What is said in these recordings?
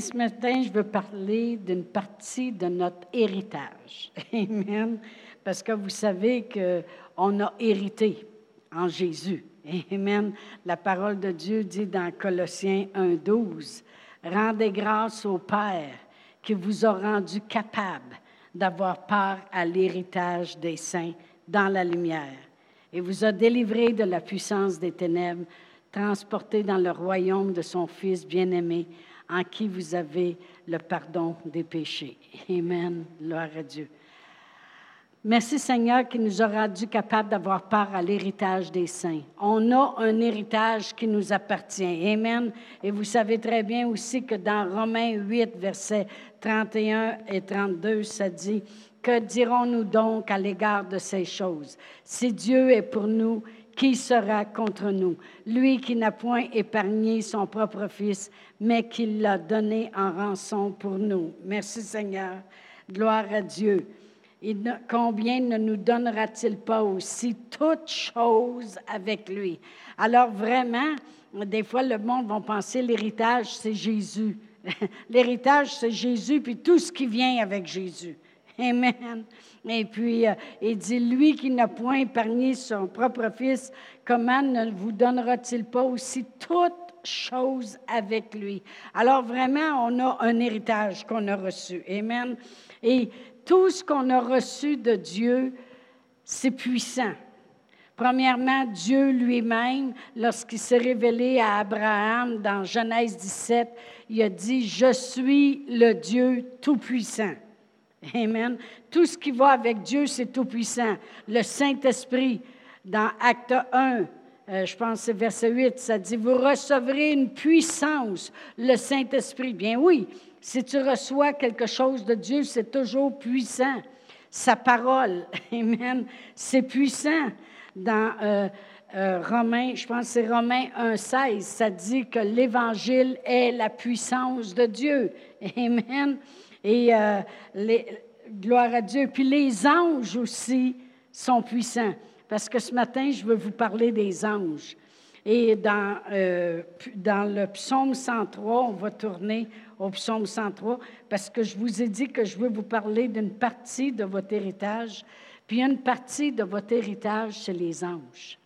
ce matin, je veux parler d'une partie de notre héritage. Amen. Parce que vous savez qu'on a hérité en Jésus. Amen. La parole de Dieu dit dans Colossiens 1.12, Rendez grâce au Père qui vous a rendu capable d'avoir part à l'héritage des saints dans la lumière et vous a délivré de la puissance des ténèbres, transporté dans le royaume de son Fils bien-aimé, en qui vous avez le pardon des péchés. Amen. Gloire à Dieu. Merci Seigneur qui nous a rendu capables d'avoir part à l'héritage des saints. On a un héritage qui nous appartient. Amen. Et vous savez très bien aussi que dans Romains 8, versets 31 et 32, ça dit, Que dirons-nous donc à l'égard de ces choses? Si Dieu est pour nous, qui sera contre nous? Lui qui n'a point épargné son propre Fils, mais qui l'a donné en rançon pour nous. Merci Seigneur. Gloire à Dieu combien ne nous donnera-t-il pas aussi toutes choses avec lui? Alors vraiment, des fois, le monde va penser l'héritage, c'est Jésus. l'héritage, c'est Jésus, puis tout ce qui vient avec Jésus. Amen. Et puis, euh, il dit, lui qui n'a point épargné son propre fils, comment ne vous donnera-t-il pas aussi toutes choses avec lui? Alors vraiment, on a un héritage qu'on a reçu. Amen. Et tout ce qu'on a reçu de Dieu, c'est puissant. Premièrement, Dieu lui-même, lorsqu'il s'est révélé à Abraham dans Genèse 17, il a dit, je suis le Dieu Tout-Puissant. Amen. Tout ce qui va avec Dieu, c'est Tout-Puissant. Le Saint-Esprit, dans Acte 1, euh, je pense que c'est verset 8, ça dit, vous recevrez une puissance, le Saint-Esprit. Bien oui, si tu reçois quelque chose de Dieu, c'est toujours puissant. Sa parole, Amen, c'est puissant. Dans euh, euh, Romains, je pense que c'est Romains 1,16, ça dit que l'Évangile est la puissance de Dieu. Amen. Et euh, gloire à Dieu. Puis les anges aussi sont puissants. Parce que ce matin, je veux vous parler des anges. Et dans, dans le psaume 103, on va tourner au psaume 103, parce que je vous ai dit que je veux vous parler d'une partie de votre héritage. Puis une partie de votre héritage, c'est les anges.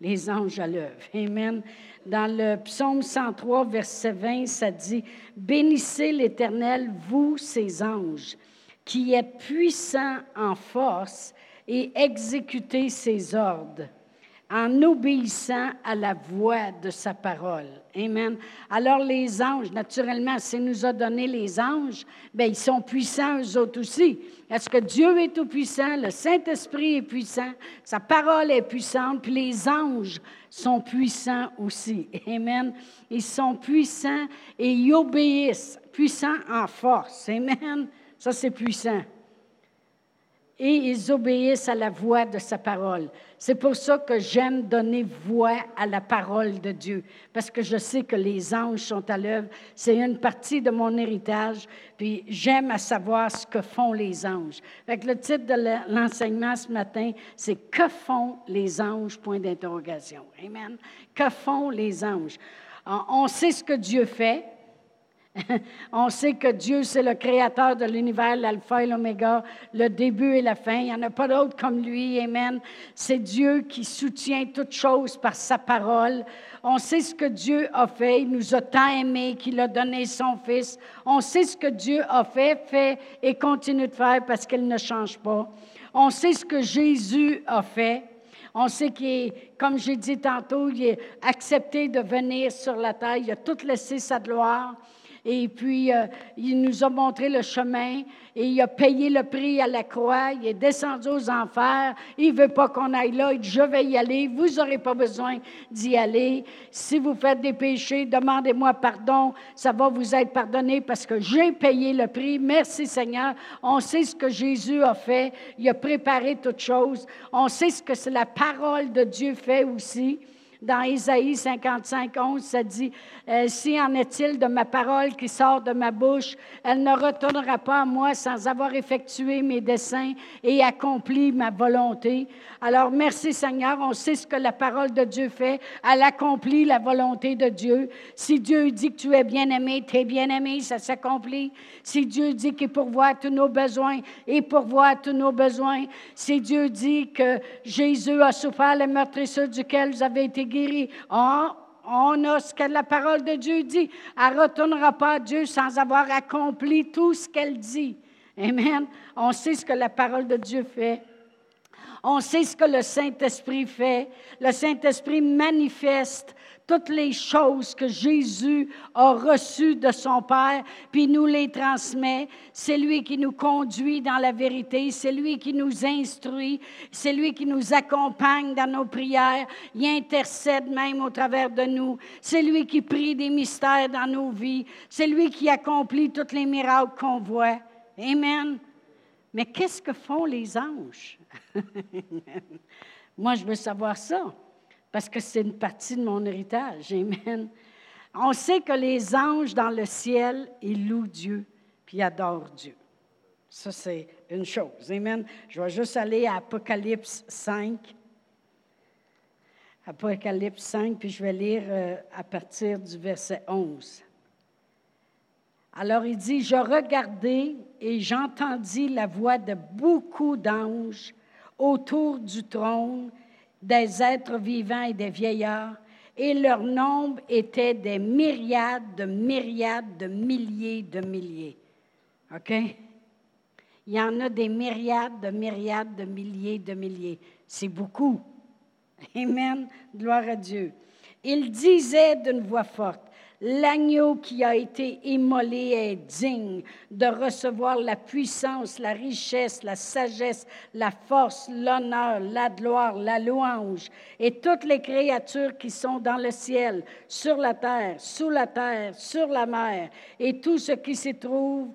Les anges à l'œuvre. Amen. Dans le psaume 103, verset 20, ça dit Bénissez l'Éternel, vous, ses anges, qui êtes puissants en force et exécutez ses ordres en obéissant à la voix de sa parole. Amen. Alors les anges, naturellement, s'il nous a donné les anges, bien, ils sont puissants eux autres aussi. Est-ce que Dieu est tout puissant, le Saint-Esprit est puissant, sa parole est puissante, puis les anges sont puissants aussi. Amen. Ils sont puissants et ils obéissent, puissants en force. Amen. Ça, c'est puissant et ils obéissent à la voix de sa parole. C'est pour ça que j'aime donner voix à la parole de Dieu, parce que je sais que les anges sont à l'œuvre. C'est une partie de mon héritage, puis j'aime à savoir ce que font les anges. Fait le titre de l'enseignement ce matin, c'est Que font les anges? Point d'interrogation. Amen. Que font les anges? On sait ce que Dieu fait. On sait que Dieu, c'est le créateur de l'univers, l'alpha et l'oméga, le début et la fin. Il n'y en a pas d'autre comme lui. Amen. C'est Dieu qui soutient toutes choses par sa parole. On sait ce que Dieu a fait. Il nous a tant aimés qu'il a donné son Fils. On sait ce que Dieu a fait, fait et continue de faire parce qu'il ne change pas. On sait ce que Jésus a fait. On sait qu'il est, comme j'ai dit tantôt, il est accepté de venir sur la terre. Il a tout laissé sa gloire. Et puis, euh, il nous a montré le chemin et il a payé le prix à la croix. Il est descendu aux enfers. Il ne veut pas qu'on aille là. Il dit, je vais y aller. Vous n'aurez pas besoin d'y aller. Si vous faites des péchés, demandez-moi pardon. Ça va vous être pardonné parce que j'ai payé le prix. Merci Seigneur. On sait ce que Jésus a fait. Il a préparé toutes choses. On sait ce que la parole de Dieu fait aussi. Dans Isaïe 55, 11, ça dit, euh, Si en est-il de ma parole qui sort de ma bouche, elle ne retournera pas à moi sans avoir effectué mes desseins et accompli ma volonté. Alors merci Seigneur, on sait ce que la parole de Dieu fait. Elle accomplit la volonté de Dieu. Si Dieu dit que tu es bien-aimé, tu es bien-aimé, ça s'accomplit. Si Dieu dit qu'il pourvoit tous nos besoins, il pourvoit tous nos besoins. Si Dieu dit que Jésus a souffert les meurtrissures duquel vous avez été on, on a ce que la parole de Dieu dit. Elle ne retournera pas à Dieu sans avoir accompli tout ce qu'elle dit. Amen. On sait ce que la parole de Dieu fait. On sait ce que le Saint-Esprit fait. Le Saint-Esprit manifeste toutes les choses que Jésus a reçues de son Père, puis nous les transmet. C'est lui qui nous conduit dans la vérité, c'est lui qui nous instruit, c'est lui qui nous accompagne dans nos prières, il intercède même au travers de nous, c'est lui qui prie des mystères dans nos vies, c'est lui qui accomplit tous les miracles qu'on voit. Amen. Mais qu'est-ce que font les anges? Moi, je veux savoir ça, parce que c'est une partie de mon héritage. Amen. On sait que les anges dans le ciel, ils louent Dieu, puis adorent Dieu. Ça, c'est une chose. Amen. Je vais juste aller à Apocalypse 5. Apocalypse 5, puis je vais lire euh, à partir du verset 11. Alors il dit, je regardai et j'entendis la voix de beaucoup d'anges autour du trône, des êtres vivants et des vieillards, et leur nombre était des myriades de myriades de milliers de milliers. OK? Il y en a des myriades de myriades de milliers de milliers. C'est beaucoup. Amen. Gloire à Dieu. Il disait d'une voix forte, L'agneau qui a été immolé est digne de recevoir la puissance, la richesse, la sagesse, la force, l'honneur, la gloire, la louange. Et toutes les créatures qui sont dans le ciel, sur la terre, sous la terre, sur la mer, et tout ce qui s'y trouve,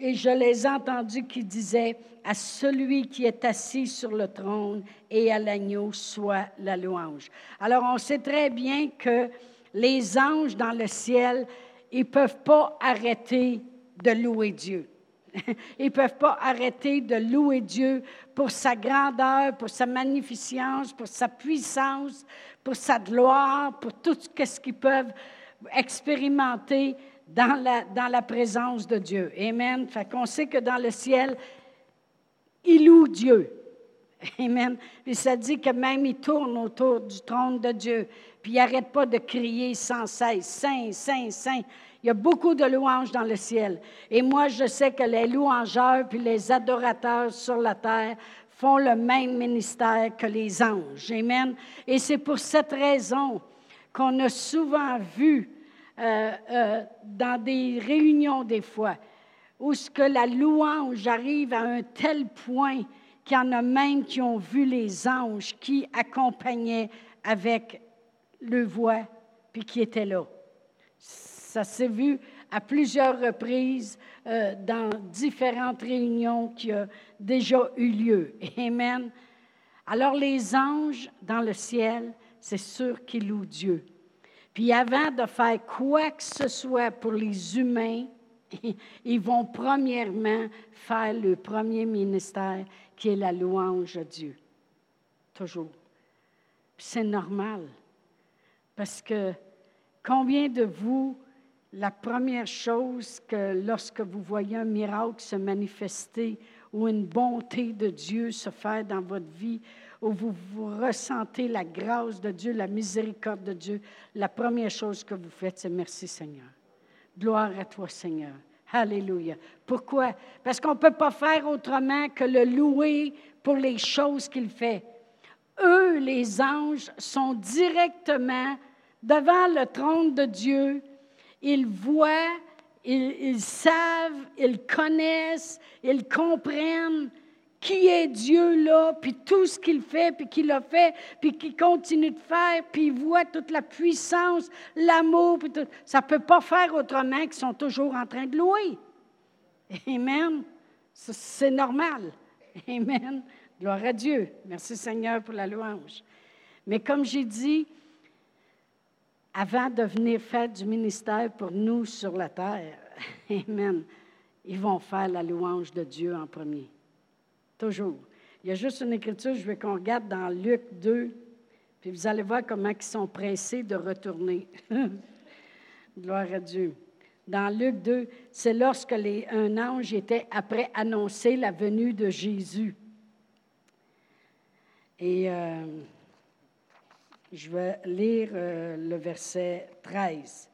et je les ai entendus qui disaient, à celui qui est assis sur le trône et à l'agneau soit la louange. Alors on sait très bien que les anges dans le ciel, ils ne peuvent pas arrêter de louer Dieu. Ils ne peuvent pas arrêter de louer Dieu pour sa grandeur, pour sa magnificence, pour sa puissance, pour sa gloire, pour tout ce qu'ils peuvent expérimenter dans la, dans la présence de Dieu. Amen. Fait qu'on sait que dans le ciel, ils louent Dieu. Amen. Puis ça dit que même ils tournent autour du trône de Dieu puis il n'arrête pas de crier sans cesse, Saint, Saint, Saint. Il y a beaucoup de louanges dans le ciel. Et moi, je sais que les louangeurs puis les adorateurs sur la terre font le même ministère que les anges. Amen. Et c'est pour cette raison qu'on a souvent vu euh, euh, dans des réunions des fois où ce que la louange arrive à un tel point qu'il y en a même qui ont vu les anges qui accompagnaient avec le voit, puis qui était là. Ça s'est vu à plusieurs reprises euh, dans différentes réunions qui ont déjà eu lieu. Amen. Alors les anges dans le ciel, c'est sûr qu'ils louent Dieu. Puis avant de faire quoi que ce soit pour les humains, ils vont premièrement faire le premier ministère qui est la louange à Dieu. Toujours. C'est normal. Parce que combien de vous, la première chose que lorsque vous voyez un miracle se manifester ou une bonté de Dieu se faire dans votre vie, où vous, ressentez la grâce de Dieu, la miséricorde de Dieu, la première chose que vous faites, c'est merci Seigneur. Gloire à toi Seigneur. Alléluia. Pourquoi? Parce qu'on ne peut pas faire autrement que le louer pour les choses qu'il fait. Eux, les anges, sont directement devant le trône de Dieu, ils voient, ils, savent, ils connaissent, ils comprennent qui est Dieu là, puis tout ce qu'il fait, puis qu'il a fait, puis qu'il continue de faire, puis ils voient toute la puissance, l'amour, puis tout. Ça ne peut pas faire autrement qu'ils sont toujours en train de louer. Amen. C'est normal. Amen. Gloire à Dieu. Merci Seigneur pour la louange. Mais comme j'ai dit, avant de venir faire du ministère pour nous sur la terre, Amen, ils vont faire la louange de Dieu en premier. Toujours. Il y a juste une écriture, je veux qu'on regarde dans Luc 2, puis vous allez voir comment ils sont pressés de retourner. Gloire à Dieu. Dans Luc 2, c'est lorsque un ange était après annoncer la venue de Jésus. Et euh, je vais lire euh, le verset 13.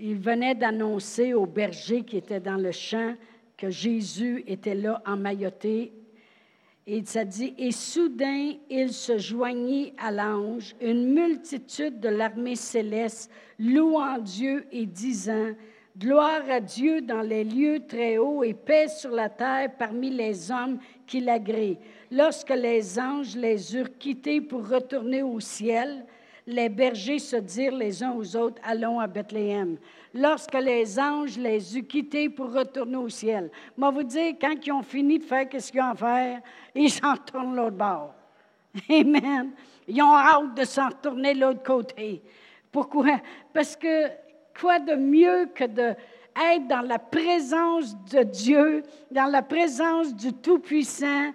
Il venait d'annoncer aux bergers qui étaient dans le champ que Jésus était là emmailloté. Et ça dit, et soudain il se joignit à l'ange, une multitude de l'armée céleste, louant Dieu et disant, Gloire à Dieu dans les lieux très hauts et paix sur la terre parmi les hommes qui l'agréent. Lorsque les anges les eurent quittés pour retourner au ciel, les bergers se dirent les uns aux autres, allons à Bethléem. Lorsque les anges les eurent quittés pour retourner au ciel. Moi, vous dire, quand ils ont fini de faire ce qu'ils ont à faire, ils s'en retournent l'autre bord. Amen. Ils ont hâte de s'en retourner l'autre côté. Pourquoi? Parce que quoi de mieux que de être dans la présence de Dieu, dans la présence du Tout-Puissant.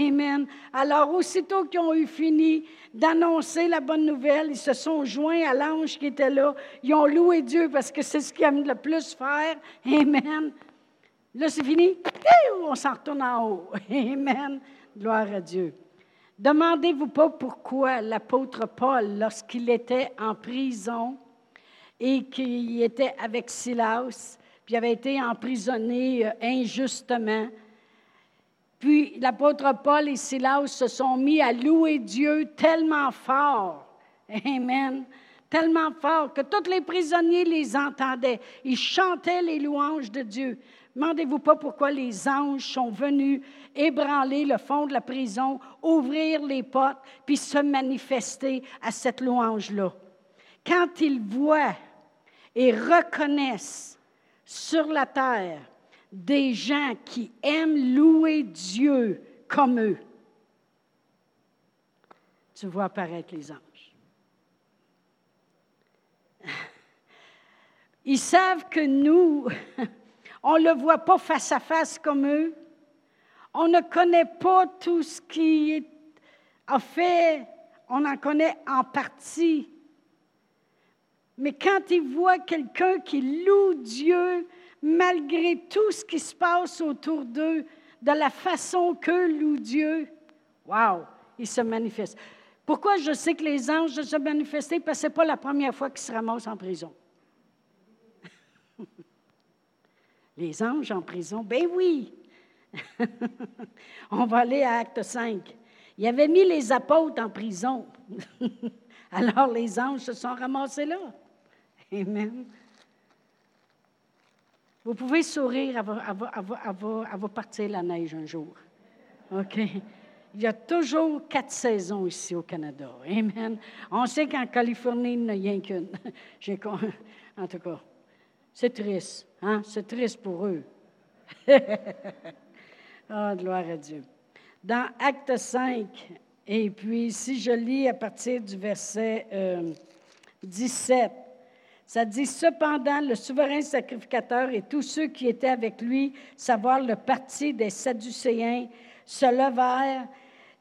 Amen. Alors, aussitôt qu'ils ont eu fini d'annoncer la bonne nouvelle, ils se sont joints à l'ange qui était là. Ils ont loué Dieu parce que c'est ce qu'ils aiment le plus faire. Amen. Là, c'est fini. On s'en retourne en haut. Amen. Gloire à Dieu. Demandez-vous pas pourquoi l'apôtre Paul, lorsqu'il était en prison et qu'il était avec Silas, puis avait été emprisonné euh, injustement. Puis l'apôtre Paul et Silas se sont mis à louer Dieu tellement fort. Amen. Tellement fort que tous les prisonniers les entendaient. Ils chantaient les louanges de Dieu. Demandez-vous pas pourquoi les anges sont venus ébranler le fond de la prison, ouvrir les portes, puis se manifester à cette louange-là. Quand ils voient et reconnaissent sur la terre des gens qui aiment louer Dieu comme eux. Tu vois apparaître les anges. Ils savent que nous, on ne le voit pas face à face comme eux. On ne connaît pas tout ce qui a fait, on en connaît en partie. Mais quand ils voient quelqu'un qui loue Dieu malgré tout ce qui se passe autour d'eux, de la façon qu'eux louent Dieu, wow, ils se manifestent. Pourquoi je sais que les anges se manifester? Parce que ce n'est pas la première fois qu'ils se ramassent en prison. les anges en prison? Ben oui! On va aller à Acte 5. Il avait mis les apôtres en prison. Alors les anges se sont ramassés là. Amen. Vous pouvez sourire, à vous partir la neige un jour. OK? Il y a toujours quatre saisons ici au Canada. Amen. On sait qu'en Californie, il n'y a rien qu'une. En tout cas, c'est triste. Hein? C'est triste pour eux. oh, gloire à Dieu. Dans Acte 5, et puis si je lis à partir du verset 17, euh, ça dit, cependant, le souverain sacrificateur et tous ceux qui étaient avec lui, savoir le parti des Sadducéens, se levèrent,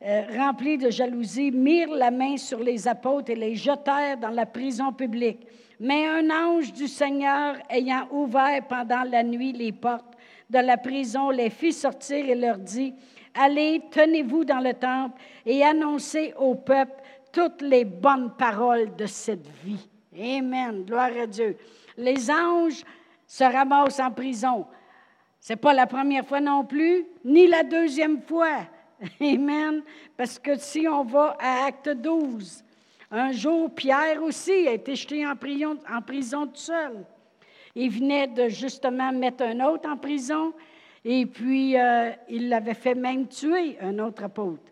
euh, remplis de jalousie, mirent la main sur les apôtres et les jetèrent dans la prison publique. Mais un ange du Seigneur, ayant ouvert pendant la nuit les portes de la prison, les fit sortir et leur dit, Allez, tenez-vous dans le temple et annoncez au peuple toutes les bonnes paroles de cette vie. Amen. Gloire à Dieu. Les anges se ramassent en prison. Ce n'est pas la première fois non plus, ni la deuxième fois. Amen. Parce que si on va à Acte 12, un jour, Pierre aussi a été jeté en prison, tout seul. Il venait de justement mettre un autre en prison et puis euh, il l'avait fait même tuer, un autre apôtre.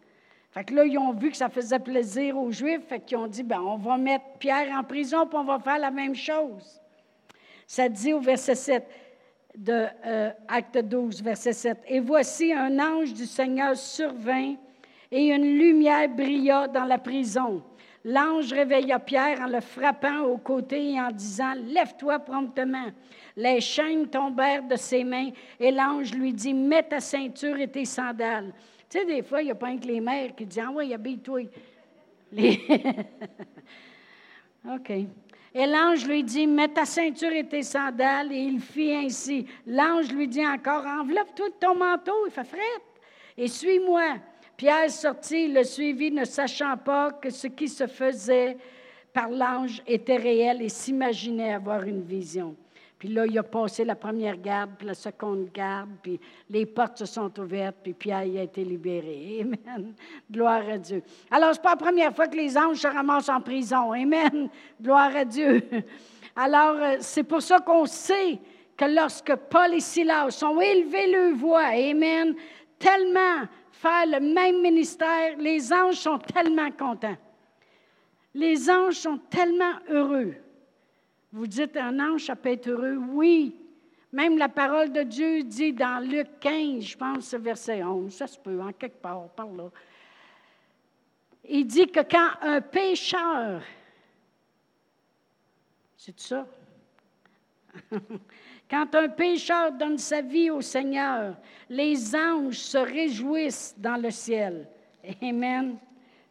Fait que là, ils ont vu que ça faisait plaisir aux Juifs, fait qu'ils ont dit, ben, on va mettre Pierre en prison, puis on va faire la même chose. Ça dit au verset 7 de euh, Acte 12, verset 7. Et voici un ange du Seigneur survint, et une lumière brilla dans la prison. L'ange réveilla Pierre en le frappant au côté et en disant, Lève-toi promptement. Les chaînes tombèrent de ses mains et l'ange lui dit, Mets ta ceinture et tes sandales. Tu sais, des fois, il n'y a pas que les mères qui disent, Ah oui, habille-toi. Les... OK. Et l'ange lui dit, mets ta ceinture et tes sandales. Et il fit ainsi. L'ange lui dit encore, enveloppe-toi ton manteau, il fait fret. Et suis-moi. Pierre sortit, le suivit, ne sachant pas que ce qui se faisait par l'ange était réel et s'imaginait avoir une vision. Puis là, il a passé la première garde, puis la seconde garde, puis les portes se sont ouvertes, puis Pierre a été libéré. Amen. Gloire à Dieu. Alors, ce n'est pas la première fois que les anges se ramassent en prison. Amen. Gloire à Dieu. Alors, euh, c'est pour ça qu'on sait que lorsque Paul et Silas ont élevé leur voix, Amen, tellement faire le même ministère, les anges sont tellement contents. Les anges sont tellement heureux. Vous dites, un ange, ça peut être heureux? Oui. Même la parole de Dieu dit dans Luc 15, je pense, verset 11, ça se peut, en quelque part, par là. Il dit que quand un pécheur, c'est ça? quand un pécheur donne sa vie au Seigneur, les anges se réjouissent dans le ciel. Amen.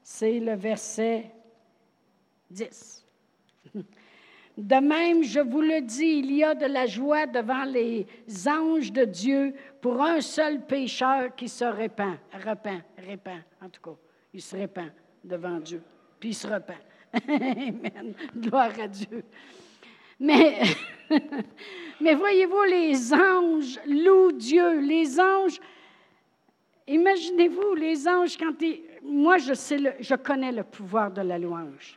C'est le verset 10. De même, je vous le dis, il y a de la joie devant les anges de Dieu pour un seul pécheur qui se répand, repent, répand, en tout cas, il se répand devant Dieu, puis il se repent. Amen. Gloire à Dieu. Mais, voyez-vous, les anges louent Dieu. Les anges, imaginez-vous, les anges, quand ils, moi, je, sais je connais le pouvoir de la louange.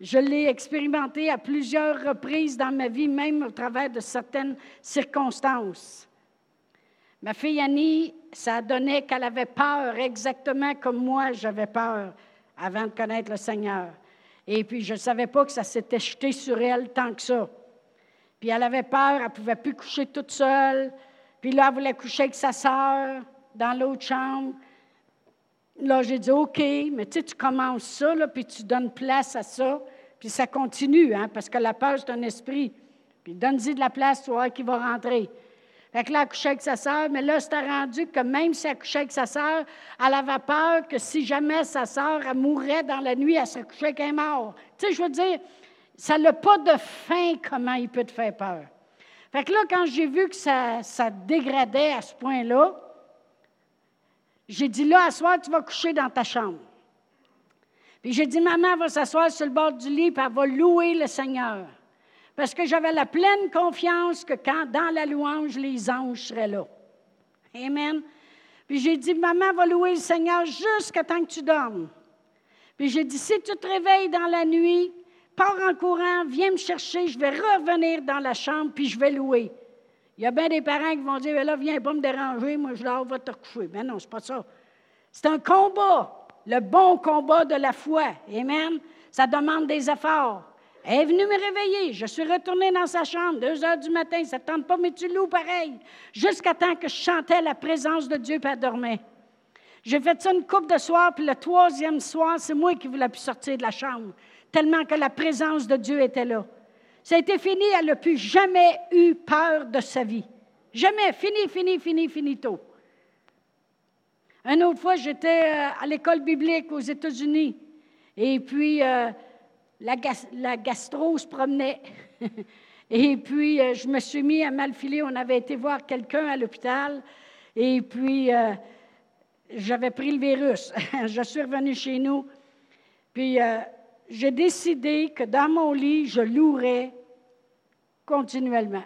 Je l'ai expérimenté à plusieurs reprises dans ma vie, même au travers de certaines circonstances. Ma fille Annie, ça donnait qu'elle avait peur exactement comme moi j'avais peur avant de connaître le Seigneur. Et puis je ne savais pas que ça s'était jeté sur elle tant que ça. Puis elle avait peur, elle ne pouvait plus coucher toute seule. Puis là, elle voulait coucher avec sa sœur dans l'autre chambre. Là, j'ai dit, OK, mais tu sais, tu commences ça, puis tu donnes place à ça, puis ça continue, hein, parce que la peur, c'est un esprit. Puis donne-y de la place, tu vois, qui va rentrer. Fait que là, elle couchait avec sa sœur, mais là, c'était rendu que même si elle couchait avec sa sœur, elle avait peur que si jamais sa sœur elle mourrait dans la nuit, elle serait couchée avec un mort. Tu sais, je veux dire, ça n'a pas de fin comment il peut te faire peur. Fait que là, quand j'ai vu que ça dégradait à ce point-là, j'ai dit, là, à soir, tu vas coucher dans ta chambre. Puis j'ai dit, maman va s'asseoir sur le bord du lit, puis elle va louer le Seigneur. Parce que j'avais la pleine confiance que quand, dans la louange, les anges seraient là. Amen. Puis j'ai dit, maman va louer le Seigneur jusqu'à temps que tu dormes. Puis j'ai dit, si tu te réveilles dans la nuit, pars en courant, viens me chercher, je vais revenir dans la chambre, puis je vais louer. Il y a bien des parents qui vont dire, là, viens pas me déranger, moi je dors, va te recoucher. Mais non, c'est pas ça. C'est un combat, le bon combat de la foi. Amen. Ça demande des efforts. Elle est venue me réveiller. Je suis retournée dans sa chambre, deux heures du matin. Ça ne tente pas, mais tu loues pareil. Jusqu'à temps que je chantais la présence de Dieu, puis elle. J'ai fait ça une coupe de soir, puis le troisième soir, c'est moi qui voulais plus sortir de la chambre, tellement que la présence de Dieu était là. Ça a été fini, elle n'a plus jamais eu peur de sa vie. Jamais. Fini, fini, fini, finito. Une autre fois, j'étais euh, à l'école biblique aux États-Unis. Et puis, euh, la, gastro se promenait. et puis, euh, je me suis mis à mal filer. On avait été voir quelqu'un à l'hôpital. Et puis, j'avais pris le virus. je suis revenue chez nous. Puis, j'ai décidé que dans mon lit, je louerais continuellement.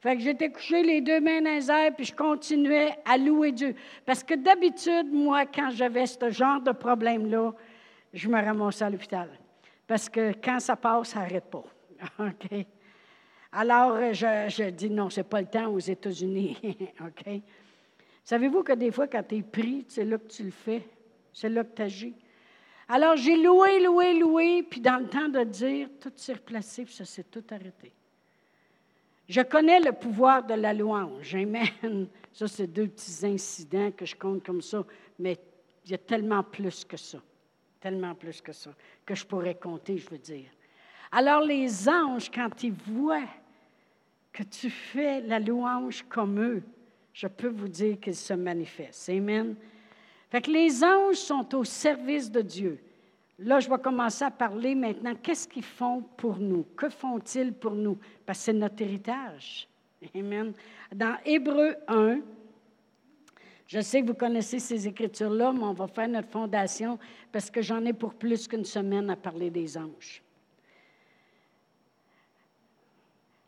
Fait que j'étais couché les deux mains dans les airs, puis je continuais à louer Dieu. Parce que d'habitude, moi, quand j'avais ce genre de problème-là, je me ramassais à l'hôpital. Parce que quand ça passe, ça n'arrête pas. OK? Alors, je, je dis non, ce n'est pas le temps aux États-Unis. OK? Savez-vous que des fois, quand tu es pris, c'est là que tu le fais, c'est là que tu agis. Alors, j'ai loué, loué, loué, puis dans le temps de dire, tout s'est replacé, puis ça s'est tout arrêté. Je connais le pouvoir de la louange. Amen. Ça, c'est deux petits incidents que je compte comme ça, mais il y a tellement plus que ça. tellement plus que ça, que je pourrais compter, je veux dire. Alors les anges, quand ils voient que tu fais la louange comme eux, je peux vous dire qu'ils se manifestent. Amen. Fait que les anges sont au service de Dieu. Là, je vais commencer à parler maintenant. Qu'est-ce qu'ils font pour nous? Que font-ils pour nous? Parce que c'est notre héritage. Amen. Dans Hébreu 1, je sais que vous connaissez ces écritures-là, mais on va faire notre fondation parce que j'en ai pour plus qu'une semaine à parler des anges.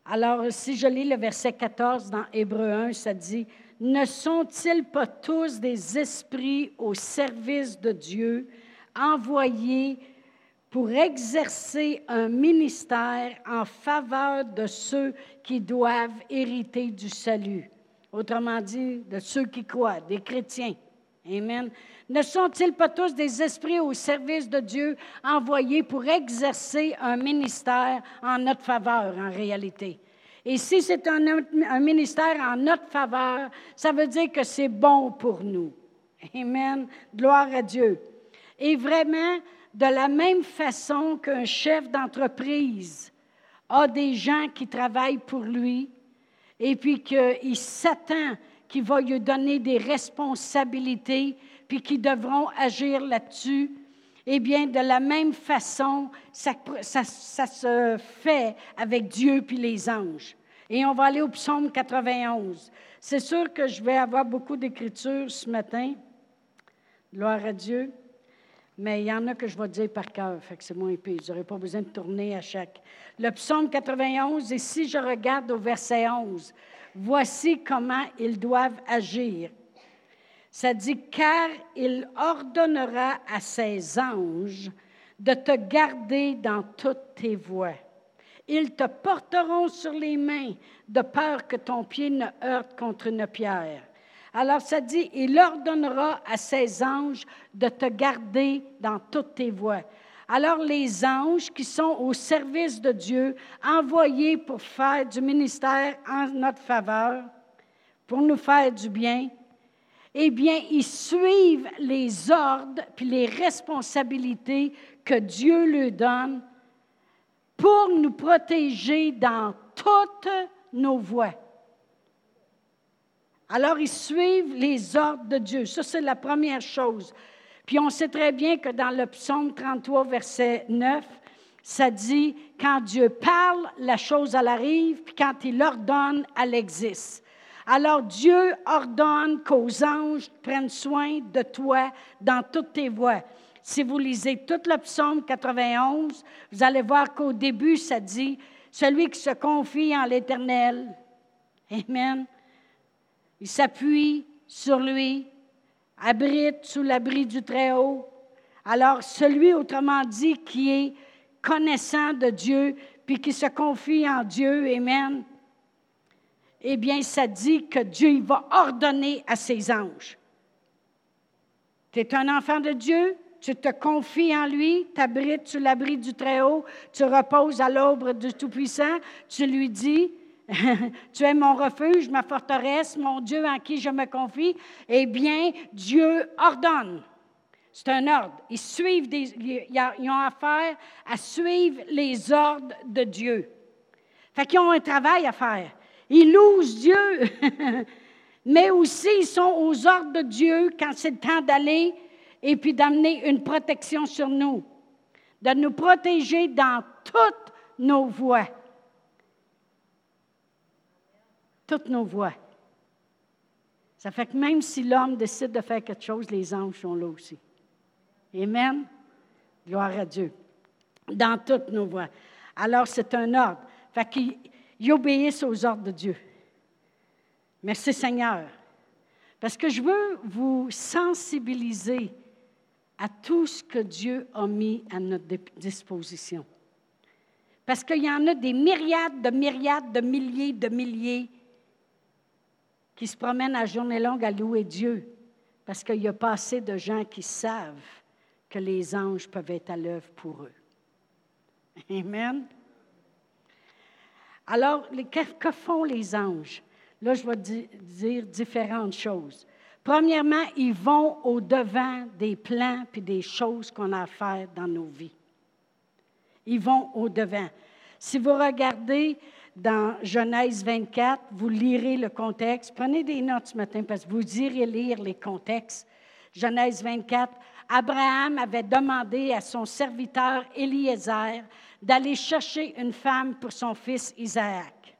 Alors, si je lis le verset 14 dans Hébreu 1, ça dit, Ne sont-ils pas tous des esprits au service de Dieu, envoyés pour exercer un ministère en faveur de ceux qui doivent hériter du salut? Autrement dit, de ceux qui croient, des chrétiens. Amen. Ne sont-ils pas tous des esprits au service de Dieu envoyés pour exercer un ministère en notre faveur en réalité? Et si c'est un, un, ministère en notre faveur, ça veut dire que c'est bon pour nous. Amen. Gloire à Dieu. Et vraiment, de la même façon qu'un chef d'entreprise a des gens qui travaillent pour lui, et puis qu'il s'attend qu'il va lui donner des responsabilités, puis qu'ils devront agir là-dessus. Eh bien, de la même façon, ça, ça, se fait avec Dieu puis les anges. Et on va aller au psaume 91. C'est sûr que je vais avoir beaucoup d'écritures ce matin. Gloire à Dieu. Mais il y en a que je vais dire par cœur, fait que c'est moins épais. Vous n'aurez pas besoin de tourner à chaque. Le psaume 91, et si je regarde au verset 11, voici comment ils doivent agir. Ça dit, car il ordonnera à ses anges de te garder dans toutes tes voies. Ils te porteront sur les mains de peur que ton pied ne heurte contre une pierre. Alors ça dit, il ordonnera à ses anges de te garder dans toutes tes voies. Alors les anges qui sont au service de Dieu, envoyés pour faire du ministère en notre faveur, pour nous faire du bien, eh bien, ils suivent les ordres puis les responsabilités que Dieu leur donne pour nous protéger dans toutes nos voies. Alors, ils suivent les ordres de Dieu. Ça, c'est la première chose. Puis on sait très bien que dans le psaume 33, verset 9, ça dit, quand Dieu parle, la chose, elle arrive, puis quand il ordonne, elle existe. Alors Dieu ordonne qu'aux anges prennent soin de toi dans toutes tes voies. Si vous lisez tout le psaume 91, vous allez voir qu'au début, ça dit, celui qui se confie en l'Éternel. Amen il s'appuie sur lui, abrite sous l'abri du Très-Haut. Alors, celui, autrement dit, qui est connaissant de Dieu, puis qui se confie en Dieu, Amen, eh bien, ça dit que Dieu va ordonner à ses anges. Tu es un enfant de Dieu, tu te confies en lui, t'abrites sous l'abri du Très-Haut, tu reposes à l'aube du Tout-Puissant, tu lui dis, tu es mon refuge, ma forteresse, mon Dieu en qui je me confie. Eh bien, Dieu ordonne. C'est un ordre. Ils suivent des, ils ont affaire à suivre les ordres de Dieu. Fait qu'ils ont un travail à faire. Ils louent Dieu, mais aussi ils sont aux ordres de Dieu quand c'est le temps d'aller et puis d'amener une protection sur nous, de nous protéger dans toutes nos voies. Toutes nos voix. Ça fait que même si l'homme décide de faire quelque chose, les anges sont là aussi. Amen. Gloire à Dieu. Dans toutes nos voix. Alors, c'est un ordre. Fait qu'ils obéissent aux ordres de Dieu. Merci Seigneur. Parce que je veux vous sensibiliser à tout ce que Dieu a mis à notre disposition. Parce qu'il y en a des myriades de myriades de milliers de milliers qui se promènent à journée longue à louer Dieu, parce qu'il n'y a pas assez de gens qui savent que les anges peuvent être à l'œuvre pour eux. Amen. Alors, que, font les anges? Là, je vais dire différentes choses. Premièrement, ils vont au-devant des plans puis des choses qu'on a à faire dans nos vies. Ils vont au-devant. Si vous regardez dans Genèse 24, vous lirez le contexte. Prenez des notes ce matin parce que vous irez lire les contextes. Genèse 24, Abraham avait demandé à son serviteur Eliezer d'aller chercher une femme pour son fils Isaac.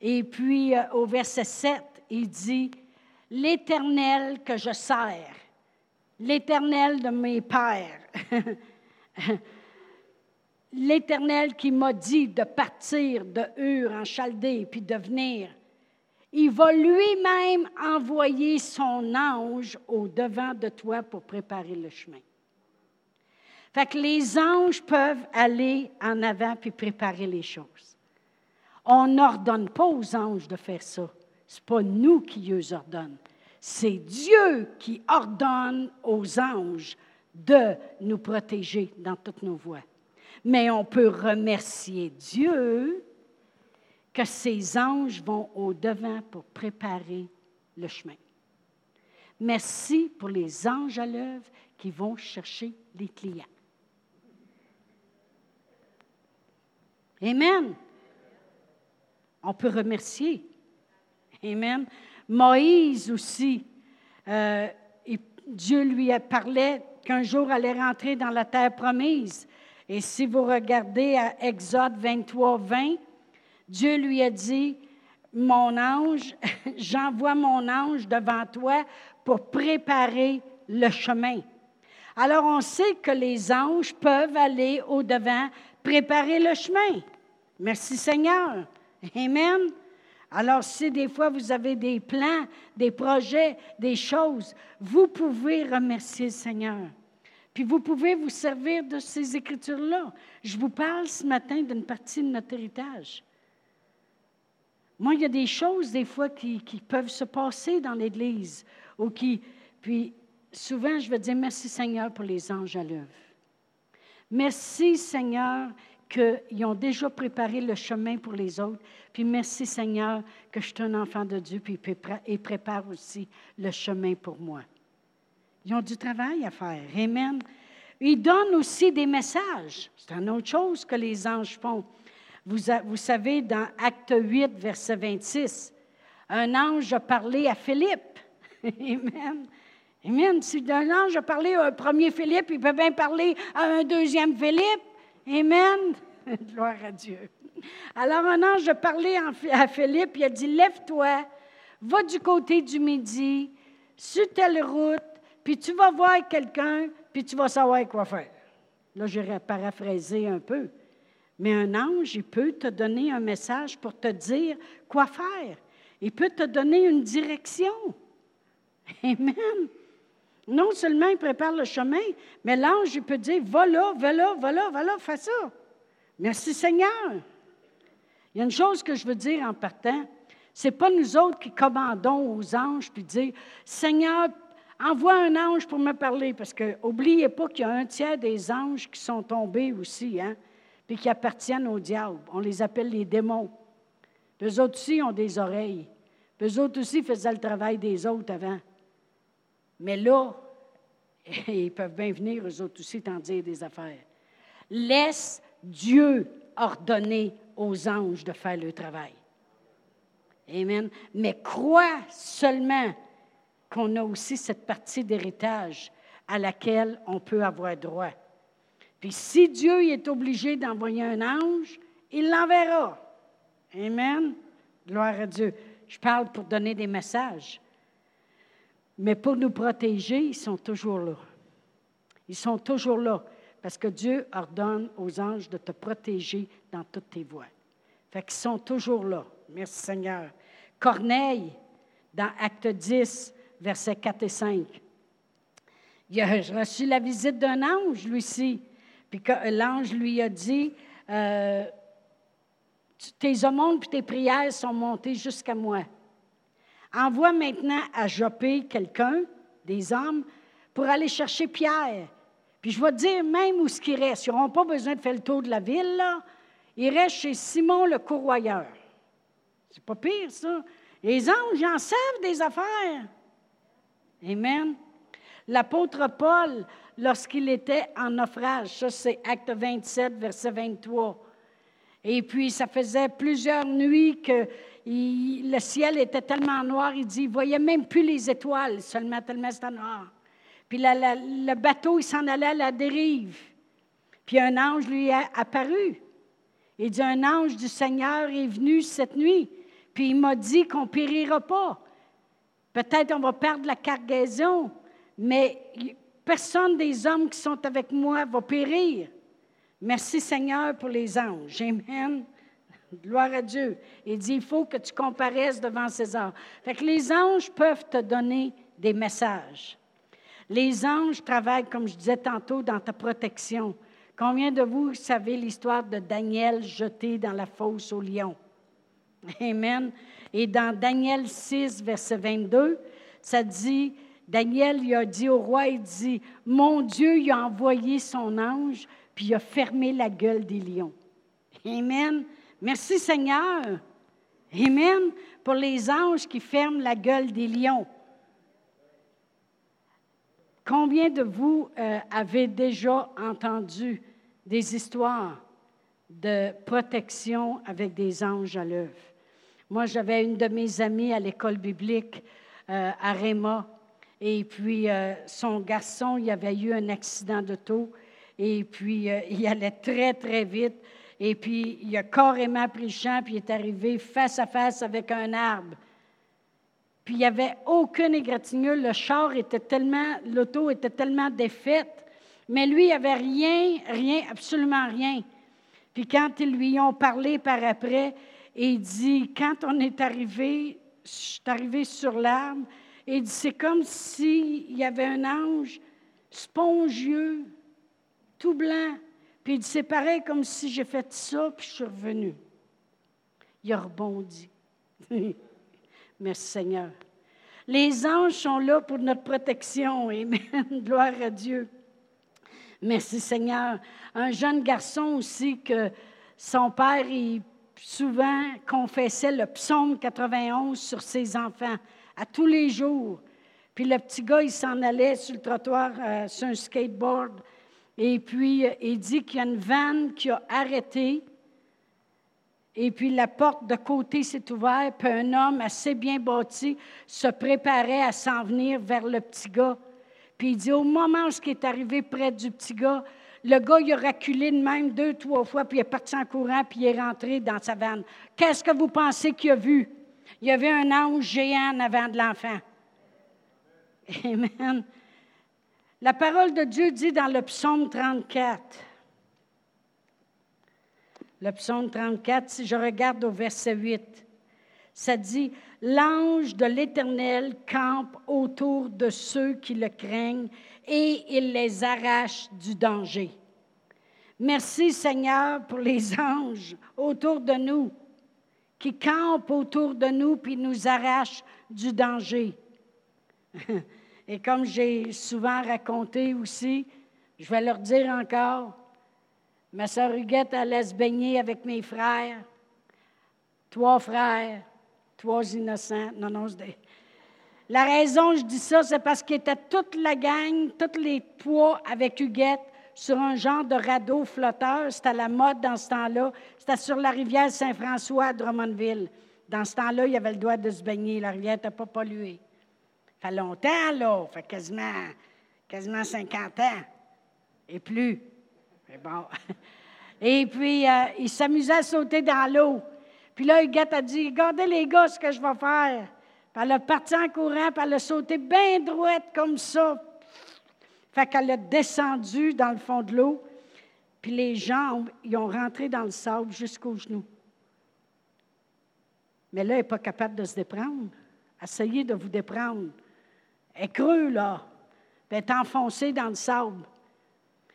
Et puis euh, au verset 7, il dit, L'Éternel que je sers, l'Éternel de mes pères, l'Éternel qui m'a dit de partir de Ur en Chaldée puis de venir, il va lui-même envoyer son ange au devant de toi pour préparer le chemin. Fait que les anges peuvent aller en avant puis préparer les choses. On n'ordonne pas aux anges de faire ça. Ce n'est pas nous qui eux ordonnent. C'est Dieu qui ordonne aux anges de nous protéger dans toutes nos voies. Mais on peut remercier Dieu que ces anges vont au-devant pour préparer le chemin. Merci pour les anges à l'œuvre qui vont chercher les clients. Amen. On peut remercier. Amen. Moïse aussi, euh, Dieu lui parlé qu'un jour allait rentrer dans la terre promise. Et si vous regardez à Exode 23, 20, Dieu lui a dit, mon ange, j'envoie mon ange devant toi pour préparer le chemin. Alors on sait que les anges peuvent aller au-devant, préparer le chemin. Merci Seigneur. Amen. Alors si des fois vous avez des plans, des projets, des choses, vous pouvez remercier le Seigneur. Puis vous pouvez vous servir de ces écritures-là. Je vous parle ce matin d'une partie de notre héritage. Moi, il y a des choses, des fois, qui, peuvent se passer dans l'Église. Ou qui, puis, souvent, je vais dire merci Seigneur pour les anges à l'œuvre. Merci Seigneur qu'ils ont déjà préparé le chemin pour les autres. Puis merci Seigneur que je suis un enfant de Dieu, puis ils préparent aussi le chemin pour moi. Ils ont du travail à faire. Amen. Ils donnent aussi des messages. C'est une autre chose que les anges font. Vous, savez, dans Acte 8, verset 26, un ange a parlé à Philippe. Amen. Amen. Si un ange a parlé à un premier Philippe, il peut bien parler à un deuxième Philippe. Amen. Gloire à Dieu. Alors un ange a parlé à Philippe, il a dit, lève-toi, va du côté du midi, sur telle route, puis tu vas voir quelqu'un, puis tu vas savoir quoi faire. Là, j'ai paraphrasé un peu. Mais un ange, il peut te donner un message pour te dire quoi faire. Il peut te donner une direction. Amen. Non seulement il prépare le chemin, mais l'ange, il peut dire, va là, va là, va là, va là, fais ça. Merci Seigneur. Il y a une chose que je veux dire en partant, c'est pas nous autres qui commandons aux anges puis dire, Seigneur, envoie un ange pour me parler, parce que oubliez pas qu'il y a un tiers des anges qui sont tombés aussi, hein? puis qui appartiennent au diable. On les appelle les démons. Eux autres aussi ont des oreilles. Eux autres aussi faisaient le travail des autres avant. Mais là, ils peuvent bien venir, eux autres aussi, t'en dire des affaires. Laisse Dieu ordonner aux anges de faire le travail. Amen. Mais crois seulement qu'on a aussi cette partie d'héritage à laquelle on peut avoir droit. Puis si Dieu est obligé d'envoyer un ange, il l'enverra. Amen. Gloire à Dieu. Je parle pour donner des messages. Mais pour nous protéger, ils sont toujours là. Ils sont toujours là parce que Dieu ordonne aux anges de te protéger dans toutes tes voies. Fait qu'ils sont toujours là. Merci Seigneur. Corneille, dans Acte 10, versets 4 et 5. Il a reçu la visite d'un ange, lui-ci. Puis l'ange lui a dit, euh, tes aumônes et tes prières sont montées jusqu'à moi. Envoie maintenant à Jopé quelqu'un, des hommes, pour aller chercher Pierre. Puis je vais te dire même où ce qu'il reste. Ils n'auront pas besoin de faire le tour de la ville, là. Il reste chez Simon le courroyeur. C'est pas pire, ça. Les anges, ils en savent des affaires. Amen. L'apôtre Paul, lorsqu'il était en naufrage, ça c'est Acte 27, verset 23. Et puis, ça faisait plusieurs nuits que le ciel était tellement noir, il dit, il voyait même plus les étoiles, seulement tellement c'était noir. Puis le bateau, il s'en allait à la dérive. Puis un ange lui est apparu. Il dit, un ange du Seigneur est venu cette nuit. Puis il m'a dit qu'on périra pas. Peut-être on va perdre la cargaison, mais personne des hommes qui sont avec moi va périr. Merci Seigneur pour les anges. Amen. Gloire à Dieu. Il dit, il faut que tu comparaisses devant César. Fait que les anges peuvent te donner des messages. Les anges travaillent, comme je disais tantôt, dans ta protection. Combien de vous savez l'histoire de Daniel jeté dans la fosse au lion? Amen. Et dans Daniel 6, verset 22, ça dit, Daniel a dit au roi, il dit, mon Dieu, il a envoyé son ange, puis il a fermé la gueule des lions. Amen. Merci Seigneur. Amen. Pour les anges qui ferment la gueule des lions. Combien de vous euh, avez déjà entendu des histoires de protection avec des anges à l'œuvre? Moi, j'avais une de mes amies à l'école biblique euh, à Réma, et puis euh, son garçon, il avait eu un accident d'auto, et puis il allait très, très vite, et puis il a carrément pris le champ, puis il est arrivé face à face avec un arbre. Puis il n'y avait aucune égratignure. Le char était tellement, l'auto était tellement défaite. Mais lui, il avait rien, rien, absolument rien. Puis quand ils lui ont parlé par après, il dit, quand on est arrivé, je suis arrivé sur l'arbre, il dit, c'est comme s'il y avait un ange spongieux, tout blanc. Puis il dit, c'est pareil comme si j'ai fait ça, puis je suis revenu. Il a rebondi. Merci Seigneur. Les anges sont là pour notre protection. Amen. Gloire à Dieu. Merci Seigneur. Un jeune garçon aussi que son père, il, souvent confessait le psaume 91 sur ses enfants, à tous les jours. Puis le petit gars, il s'en allait sur le trottoir, euh, sur un skateboard. Et puis, euh, il dit qu'il y a une vanne qui a arrêté et puis la porte de côté s'est ouverte, puis un homme assez bien bâti se préparait à s'en venir vers le petit gars. Puis il dit, au moment où il est arrivé près du petit gars, le gars, il a reculé de même deux, trois fois, puis il est parti en courant, puis il est rentré dans sa vanne. Qu'est-ce que vous pensez qu'il a vu? Il y avait un ange géant en avant de l'enfant. Amen. La parole de Dieu dit dans le psaume 34, le psaume 34, si je regarde au verset 8, ça dit, L'ange de l'Éternel campe autour de ceux qui le craignent et il les arrache du danger. Merci Seigneur pour les anges autour de nous, qui campent autour de nous puis nous arrachent du danger. Et comme j'ai souvent raconté aussi, je vais leur dire encore, Ma soeur Huguette allait se baigner avec mes frères. Trois frères, trois innocents. Non, non, La raison, je dis ça, c'est parce qu'il était toute la gang, tous les trois avec Huguette sur un genre de radeau flotteur. C'était la mode dans ce temps-là. C'était sur la rivière Saint-François à Drummondville. Dans ce temps-là, il y avait le droit de se baigner. La rivière n'était pas polluée. Ça fait longtemps, là. Ça fait quasiment, quasiment 50 ans et plus. bon. Et puis, euh, il s'amusait à sauter dans l'eau. Puis là, Huguette a dit Regardez les gars, ce que je vais faire. Elle a parti en courant, puis elle a sauté bien droite comme ça. Fait qu'elle a descendu dans le fond de l'eau. Puis les gens, ils ont rentré dans le sable jusqu'aux genoux. Mais là, elle n'est pas capable de se déprendre. Essayez de vous déprendre. Elle est creux, là. Elle est enfoncée dans le sable.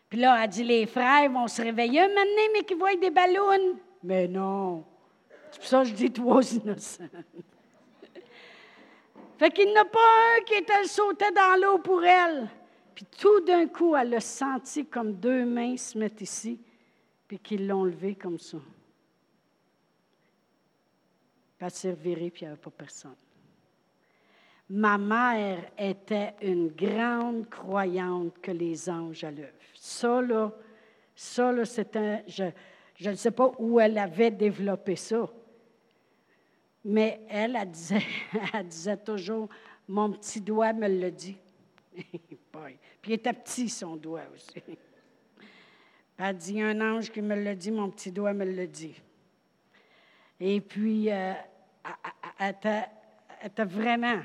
Puis là, elle dit, les frères vont se réveiller un mais qui voient des ballons. Mais non. C'est pour ça que je dis trois innocents. Fait qu'il n'y en a pas un qui était sauté dans l'eau pour elle. Puis tout d'un coup, elle a senti comme deux mains se mettre ici, puis qu'ils l'ont levé comme ça. Puis elle s'est revirée, puis il n'y avait pas personne. ma mère était une grande croyante que les anges à. Ça, là, ça, là, un. Je ne sais pas où elle avait développé ça. Mais elle, elle disait, elle disait toujours Mon petit doigt me le dit. Puis il était petit, son doigt aussi. Elle dit Un ange qui me le dit, mon petit doigt me le dit. Et puis, euh, elle, était, vraiment.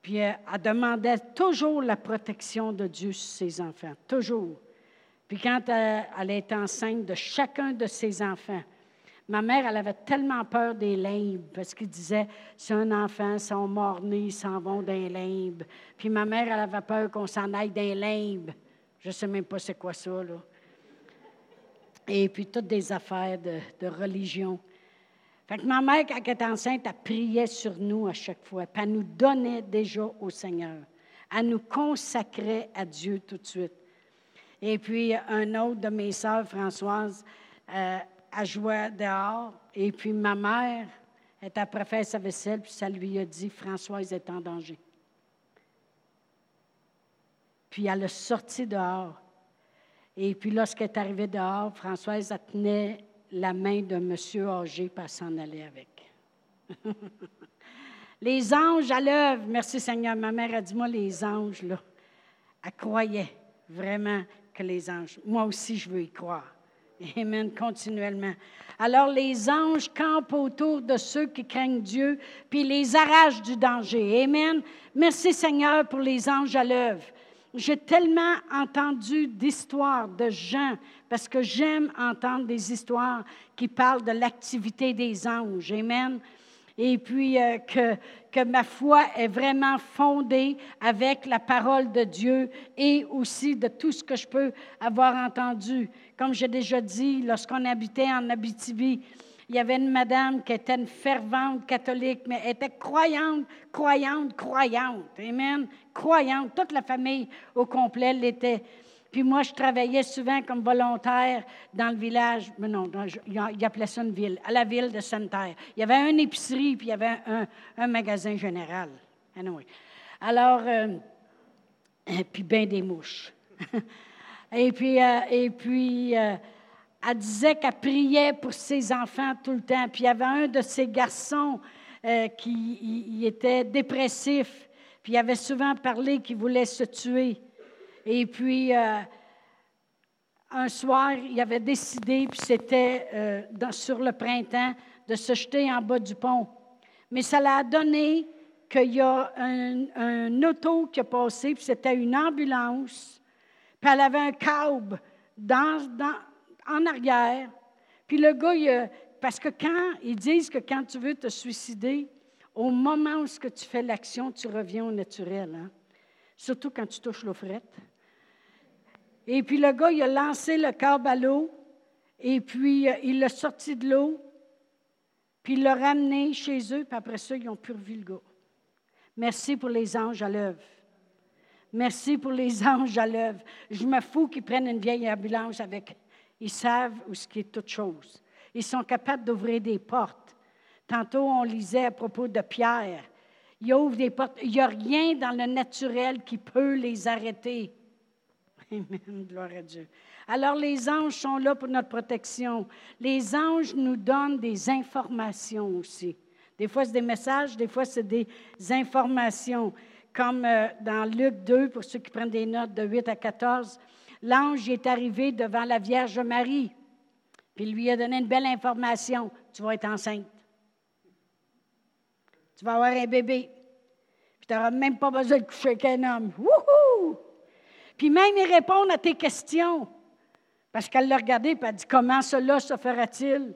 Puis, euh, elle demandait toujours la protection de Dieu sur ses enfants, toujours. Puis, quand elle, elle était enceinte de chacun de ses enfants, Ma mère, elle avait tellement peur des limbes parce qu'il disait c'est un enfant, sont morts-nés, ils s'en vont d'un limbe. Puis ma mère, elle avait peur qu'on s'en aille d'un limbe. Je ne sais même pas c'est quoi ça, là. Et puis toutes des affaires de, de religion. Fait que ma mère, quand elle était enceinte, elle priait sur nous à chaque fois. Puis elle nous donnait déjà au Seigneur. Elle nous consacrait à Dieu tout de suite. Et puis, un autre de mes sœurs, Françoise, euh, elle jouait dehors. Et puis ma mère était après faire sa vaisselle, puis ça lui a dit Françoise est en danger. Puis elle a sorti dehors. Et puis lorsqu'elle est arrivée dehors, Françoise a tenait la main d'un monsieur âgé, pour s'en aller avec. les anges à l'œuvre, merci Seigneur. Ma mère a dit Moi, les anges, là, elle croyait vraiment que les anges. Moi aussi, je veux y croire. Amen, continuellement. Alors les anges campent autour de ceux qui craignent Dieu, puis les arrachent du danger. Amen. Merci Seigneur pour les anges à l'œuvre. J'ai tellement entendu d'histoires de gens, parce que j'aime entendre des histoires qui parlent de l'activité des anges. Amen et puis euh, que, que ma foi est vraiment fondée avec la parole de Dieu et aussi de tout ce que je peux avoir entendu. Comme j'ai déjà dit, lorsqu'on habitait en Abitibi, il y avait une madame qui était une fervente catholique, mais elle était croyante, croyante, croyante. Amen. Croyante. Toute la famille au complet l'était. Puis moi, je travaillais souvent comme volontaire dans le village, mais non, il appelait ça une ville, à la ville de Sainte-Terre. Il y avait une épicerie, puis il y avait un, magasin général. Alors, euh, puis bien des mouches. et puis, euh, et puis euh, elle disait qu'elle priait pour ses enfants tout le temps. Puis il y avait un de ses garçons qui était dépressif, puis il avait souvent parlé qu'il voulait se tuer. Et puis, euh, un soir, il avait décidé, puis c'était euh, sur le printemps, de se jeter en bas du pont. Mais ça l'a donné qu'il y a un, auto qui a passé, puis c'était une ambulance, puis elle avait un câble en arrière. Puis le gars, parce que quand ils disent que quand tu veux te suicider, au moment où tu fais l'action, tu reviens au naturel. Hein? Surtout quand tu touches l'eau frette. Et puis le gars, il a lancé le câble à l'eau, et puis euh, il l'a sorti de l'eau, puis il l'a ramené chez eux, puis après ça, ils ont purvu le gars. Merci pour les anges à l'œuvre. Merci pour les anges à l'œuvre. Je me fous qu'ils prennent une vieille ambulance avec. Ils savent où ce qui est toute chose. Ils sont capables d'ouvrir des portes. Tantôt, on lisait à propos de Pierre. Il ouvre des portes. Il n'y a rien dans le naturel qui peut les arrêter. Amen. Gloire à Dieu. Alors, les anges sont là pour notre protection. Les anges nous donnent des informations aussi. Des fois, c'est des messages, des fois, c'est des informations. Comme euh, dans Luc 2, pour ceux qui prennent des notes de 8 à 14, l'ange est arrivé devant la Vierge Marie, puis lui a donné une belle information. Tu vas être enceinte. Tu vas avoir un bébé. Puis tu n'auras même pas besoin de coucher avec un homme. Wouhou! Puis même, il répond à tes questions. Parce qu'elle l'a regardé et elle dit Comment cela se fera-t-il?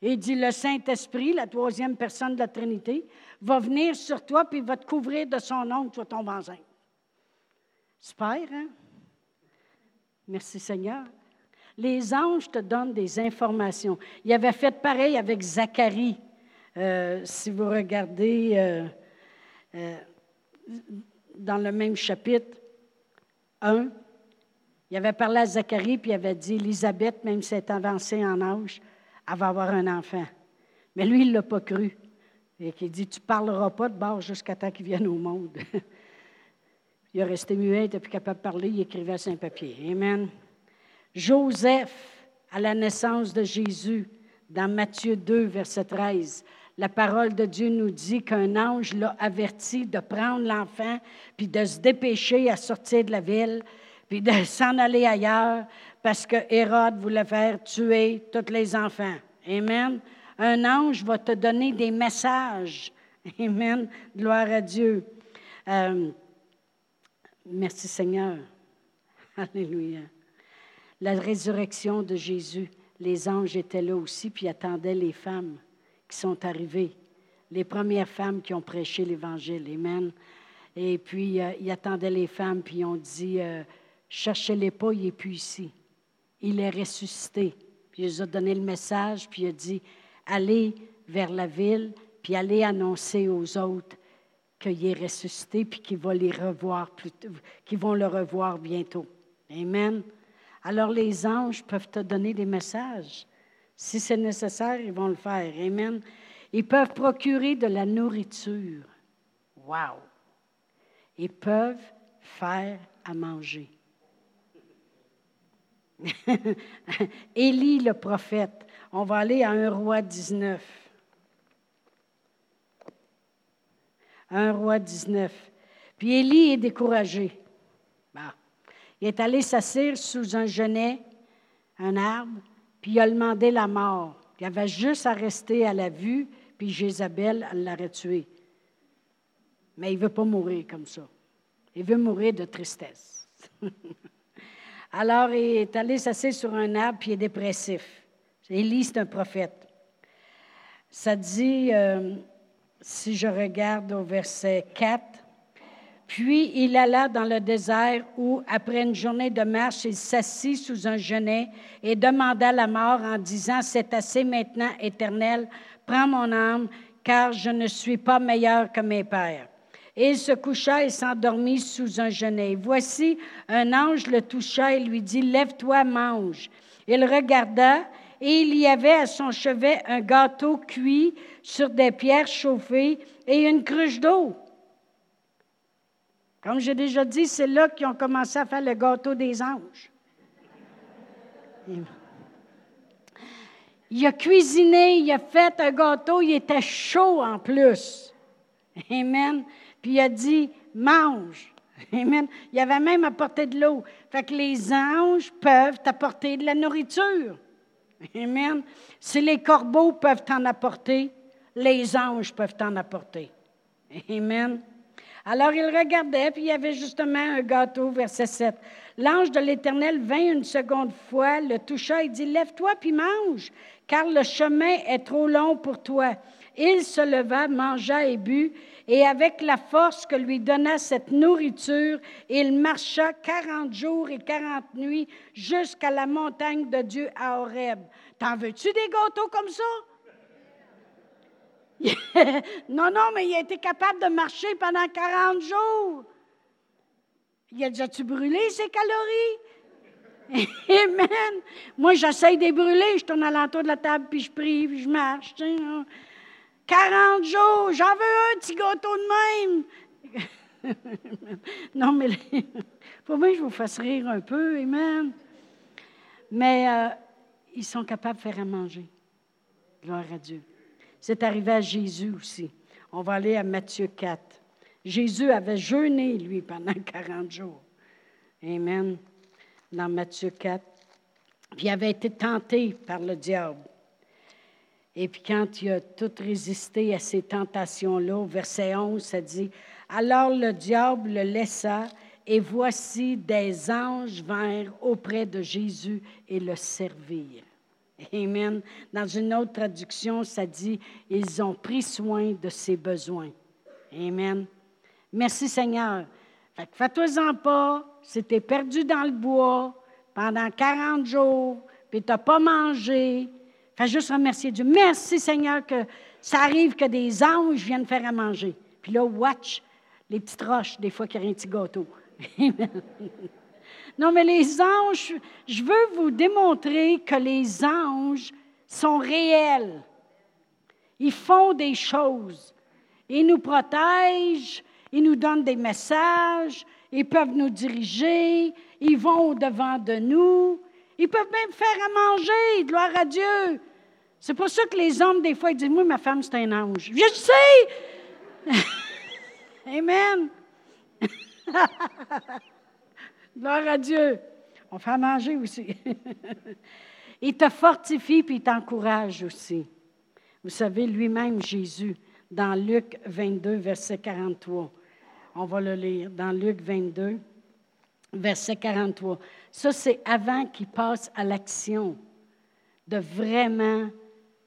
Et il dit Le Saint-Esprit, la troisième personne de la Trinité, va venir sur toi puis va te couvrir de son nom, tu vas tomber enceinte. Super, hein? Merci Seigneur. Les anges te donnent des informations. Il avait fait pareil avec Zacharie. Euh, si vous regardez euh, euh, dans le même chapitre, 1, il avait parlé à Zacharie, puis il avait dit, Élisabeth, même si elle est avancée en âge, elle va avoir un enfant. Mais lui, il ne l'a pas cru. Et qui dit Tu ne parleras pas de bord jusqu'à temps qu'il vienne au monde. il est resté muet, il n'était plus capable de parler, il écrivait à Saint-Papier. Amen. Joseph, à la naissance de Jésus, dans Matthieu 2, verset 13, la parole de Dieu nous dit qu'un ange l'a averti de prendre l'enfant, puis de se dépêcher à sortir de la ville, puis de s'en aller ailleurs, parce que Hérode voulait faire tuer tous les enfants. Amen. Un ange va te donner des messages. Amen. Gloire à Dieu. Euh, merci Seigneur. Alléluia. La résurrection de Jésus, les anges étaient là aussi, puis attendaient les femmes qui sont arrivées, les premières femmes qui ont prêché l'Évangile. Amen. Et puis, euh, ils attendaient les femmes, puis ils ont dit, euh, cherchez-les pas, il n'est plus ici. Il est ressuscité. Puis il les a donné le message, puis il a dit, allez vers la ville, puis allez annoncer aux autres qu'il est ressuscité, puis qu'ils vont les revoir qu'ils vont le revoir bientôt. Amen. Alors les anges peuvent te donner des messages. Si c'est nécessaire, ils vont le faire. Amen. Ils peuvent procurer de la nourriture. Wow. Ils peuvent faire à manger. Élie le prophète. On va aller à un roi 19. Un roi 19. Puis Élie est découragé. Il est allé s'asseoir sous un genêt, un arbre, puis il a demandé la mort. Il avait juste à rester à la vue, puis Jézabel, l'aurait tué. Mais il ne veut pas mourir comme ça. Il veut mourir de tristesse. Alors, il est allé s'asseoir sur un arbre, puis il est dépressif. Élie, c'est un prophète. Ça dit, euh, si je regarde au verset 4, puis il alla dans le désert où, après une journée de marche, il s'assit sous un genêt et demanda la mort en disant, C'est assez maintenant, Éternel, prends mon âme, car je ne suis pas meilleur que mes pères. Et il se coucha et s'endormit sous un genêt. Voici, un ange le toucha et lui dit, Lève-toi, mange. Il regarda, et il y avait à son chevet un gâteau cuit sur des pierres chauffées et une cruche d'eau. Comme j'ai déjà dit, c'est là qu'ils ont commencé à faire le gâteau des anges. Il a cuisiné, il a fait un gâteau, il était chaud en plus. Amen. Puis il a dit, mange. Amen. Il avait même apporté de l'eau. Fait que les anges peuvent apporter de la nourriture. Amen. Si les corbeaux peuvent t'en apporter, les anges peuvent t'en apporter. Amen. Alors il regardait, puis il y avait justement un gâteau, verset 7. L'ange de l'Éternel vint une seconde fois, le toucha et dit, Lève-toi, puis mange, car le chemin est trop long pour toi. Il se leva, mangea et but, et avec la force que lui donna cette nourriture, il marcha quarante jours et quarante nuits jusqu'à la montagne de Dieu à Horeb. T'en veux-tu des gâteaux comme ça? non, non, mais il a été capable de marcher pendant 40 jours. Il a déjà-tu brûlé ses calories? Amen. Moi, j'essaye de brûler. Je tourne à l'entour de la table, puis je prie, puis je marche. 40 jours, j'en veux un petit gâteau de même. non, mais pour moi, je vous fasse rire un peu. Amen. Mais euh, ils sont capables de faire à manger. Gloire à Dieu. C'est arrivé à Jésus aussi. On va aller à Matthieu 4. Jésus avait jeûné, lui, pendant 40 jours. Amen. Dans Matthieu 4. Puis il avait été tenté par le diable. Et puis quand il a tout résisté à ces tentations-là, au verset 11, ça dit, Alors le diable le laissa, et voici des anges vinrent auprès de Jésus et le servirent. Amen. Dans une autre traduction, ça dit, ils ont pris soin de ses besoins. Amen. Merci Seigneur. Fais-toi-en pas, si perdu dans le bois pendant 40 jours, puis tu n'as pas mangé, fais juste remercier Dieu. Merci Seigneur que ça arrive que des anges viennent faire à manger. Puis là, watch les petites roches, des fois, qui ont un petit gâteau. Non, mais les anges, je veux vous démontrer que les anges sont réels. Ils font des choses. Ils nous protègent, ils nous donnent des messages, ils peuvent nous diriger, ils vont au-devant de nous, ils peuvent même faire à manger, gloire à Dieu. C'est pour ça que les hommes, des fois, ils disent Moi, ma femme, c'est un ange. Je sais! Amen! gloire à Dieu. On fait à manger aussi. il te fortifie puis il t'encourage aussi. Vous savez, lui-même, Jésus, dans Luc 22, verset 43. On va le lire dans Luc 22, verset 43. Ça, c'est avant qu'il passe à l'action de vraiment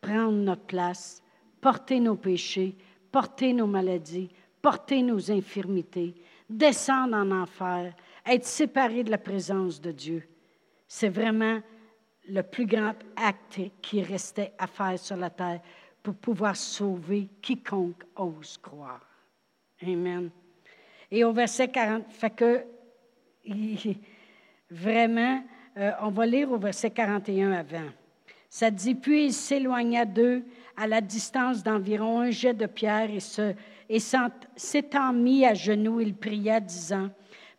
prendre notre place, porter nos péchés, porter nos maladies, porter nos infirmités, descendre en enfer, être séparé de la présence de Dieu. C'est vraiment le plus grand acte qui restait à faire sur la terre pour pouvoir sauver quiconque ose croire. Amen. Et au verset 40, fait que vraiment, euh, on va lire au verset 41 avant. Ça dit, puis il s'éloigna d'eux à la distance d'environ un jet de pierre et, se, et s'étant mis à genoux, il pria, disant,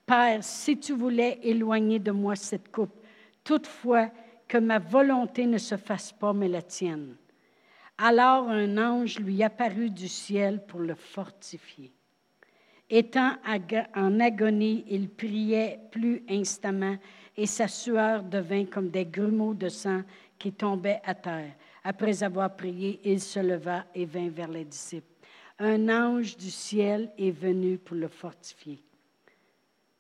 Père, si tu voulais éloigner de moi cette coupe, toutefois que ma volonté ne se fasse pas, mais la tienne. Alors un ange lui apparut du ciel pour le fortifier. Étant en agonie, il priait plus instamment et sa sueur devint comme des grumeaux de sang qui tombaient à terre. Après avoir prié, il se leva et vint vers les disciples. Un ange du ciel est venu pour le fortifier.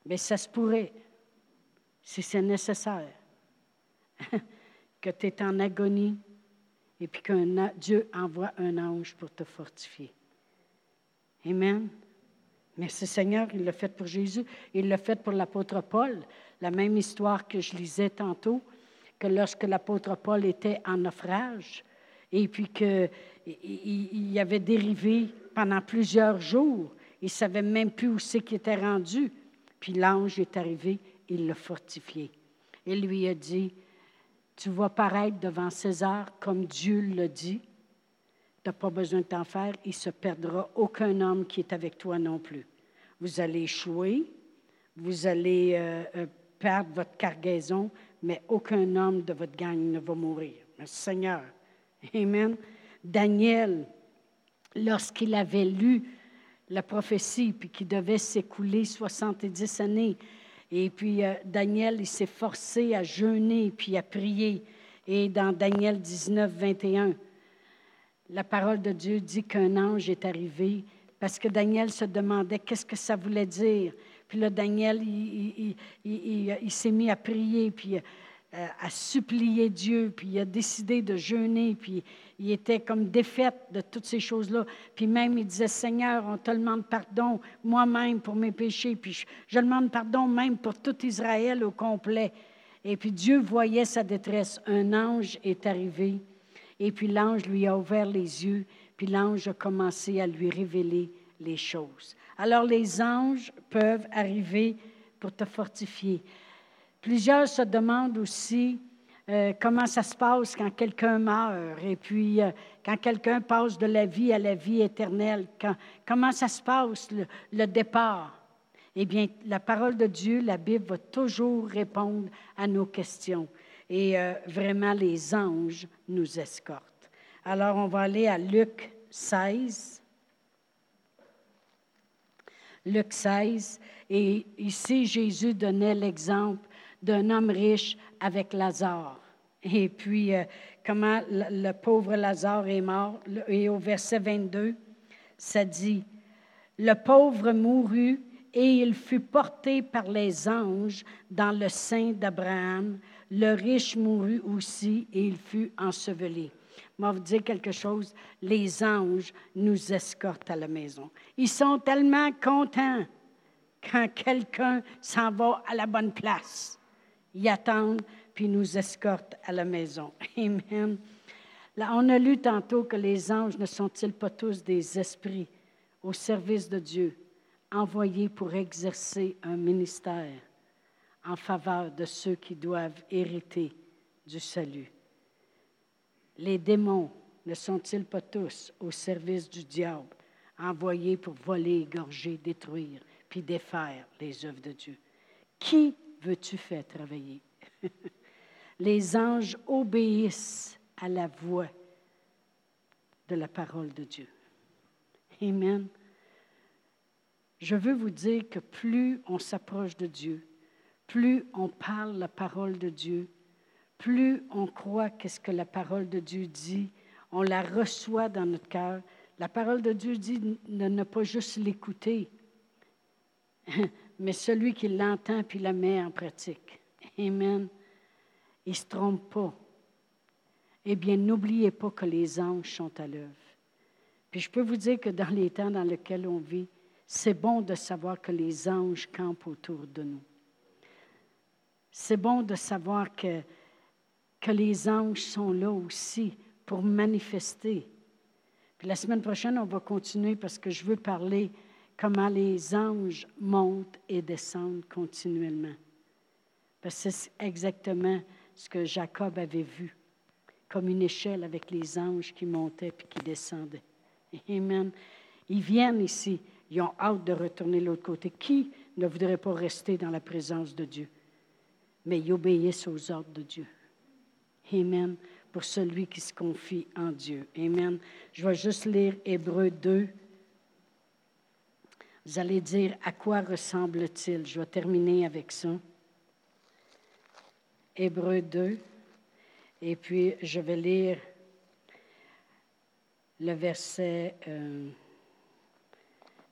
Mais ça se pourrait, si c'est nécessaire, que tu es en agonie et puis que Dieu envoie un ange pour te fortifier. Amen. Merci Seigneur, il l'a fait pour Jésus, il l'a fait pour l'apôtre Paul. La même histoire que je lisais tantôt, que lorsque l'apôtre Paul était en naufrage et puis qu'il il avait dérivé pendant plusieurs jours, il ne savait même plus où c'est qu'il était rendu. Puis l'ange est arrivé, il l'a fortifié. Il lui a dit, tu vas paraître devant César comme Dieu l'a dit. Tu n'as pas besoin de t'en faire, il se perdra aucun homme qui est avec toi non plus. Vous allez échouer, vous allez euh, euh, perdre votre cargaison, mais aucun homme de votre gang ne va mourir. Seigneur. Amen. Daniel, lorsqu'il avait lu la prophétie, puis qu'il devait s'écouler 70 années, et puis euh, Daniel, il s'est forcé à jeûner, puis à prier. Et dans Daniel 19, 21, la parole de Dieu dit qu'un ange est arrivé parce que Daniel se demandait qu'est-ce que ça voulait dire. Puis là, Daniel, il, s'est mis à prier, puis euh, à supplier Dieu, puis il a décidé de jeûner, puis il était comme défaite de toutes ces choses-là. Puis même, il disait, Seigneur, on te demande pardon moi-même pour mes péchés, puis je, demande pardon même pour tout Israël au complet. Et puis Dieu voyait sa détresse. Un ange est arrivé, et puis l'ange lui a ouvert les yeux, puis l'ange a commencé à lui révéler les choses. Alors les anges peuvent arriver pour te fortifier. Plusieurs se demandent aussi euh, comment ça se passe quand quelqu'un meurt et puis euh, quand quelqu'un passe de la vie à la vie éternelle. comment ça se passe, le, départ? Eh bien, la parole de Dieu, la Bible va toujours répondre à nos questions. Et euh, vraiment, les anges nous escortent. Alors, on va aller à Luc 16. Luc 16. Et ici, Jésus donnait l'exemple d'un homme riche avec Lazare. Et puis, euh, comment le, pauvre Lazare est mort? Et au verset 22, ça dit, Le pauvre mourut et il fut porté par les anges dans le sein d'Abraham. Le riche mourut aussi et il fut enseveli. Vais vous dire quelque chose, les anges nous escortent à la maison. Ils sont tellement contents quand quelqu'un s'en va à la bonne place y attendent, puis nous escortent à la maison. Amen. Là, on a lu tantôt que les anges ne sont-ils pas tous des esprits au service de Dieu, envoyés pour exercer un ministère en faveur de ceux qui doivent hériter du salut. Les démons ne sont-ils pas tous au service du diable, envoyés pour voler, égorger, détruire, puis défaire les œuvres de Dieu? Qui veux-tu faire travailler? les anges obéissent à la voix de la parole de Dieu. Amen. Je veux vous dire que plus on s'approche de Dieu, plus on parle la parole de Dieu, plus on croit qu'est-ce que la parole de Dieu dit, on la reçoit dans notre cœur. La parole de Dieu dit de ne pas juste l'écouter, mais celui qui l'entend puis la met en pratique. Amen. Il ne se trompe pas. Eh bien, n'oubliez pas que les anges sont à l'œuvre. Puis je peux vous dire que dans les temps dans lesquels on vit, c'est bon de savoir que les anges campent autour de nous. C'est bon de savoir que, que les anges sont là aussi pour manifester. Puis la semaine prochaine, on va continuer parce que je veux parler comment les anges montent et descendent continuellement. Parce que c'est exactement ce que Jacob avait vu, comme une échelle avec les anges qui montaient et qui descendaient. Amen. Ils viennent ici, ils ont hâte de retourner de l'autre côté. Qui ne voudrait pas rester dans la présence de Dieu? Mais ils obéissent aux ordres de Dieu. Amen. Pour celui qui se confie en Dieu. Amen. Je vais juste lire Hébreu 2. Vous allez dire à quoi ressemble-t-il? Je vais terminer avec ça. Hébreu 2. Et puis, je vais lire le verset euh,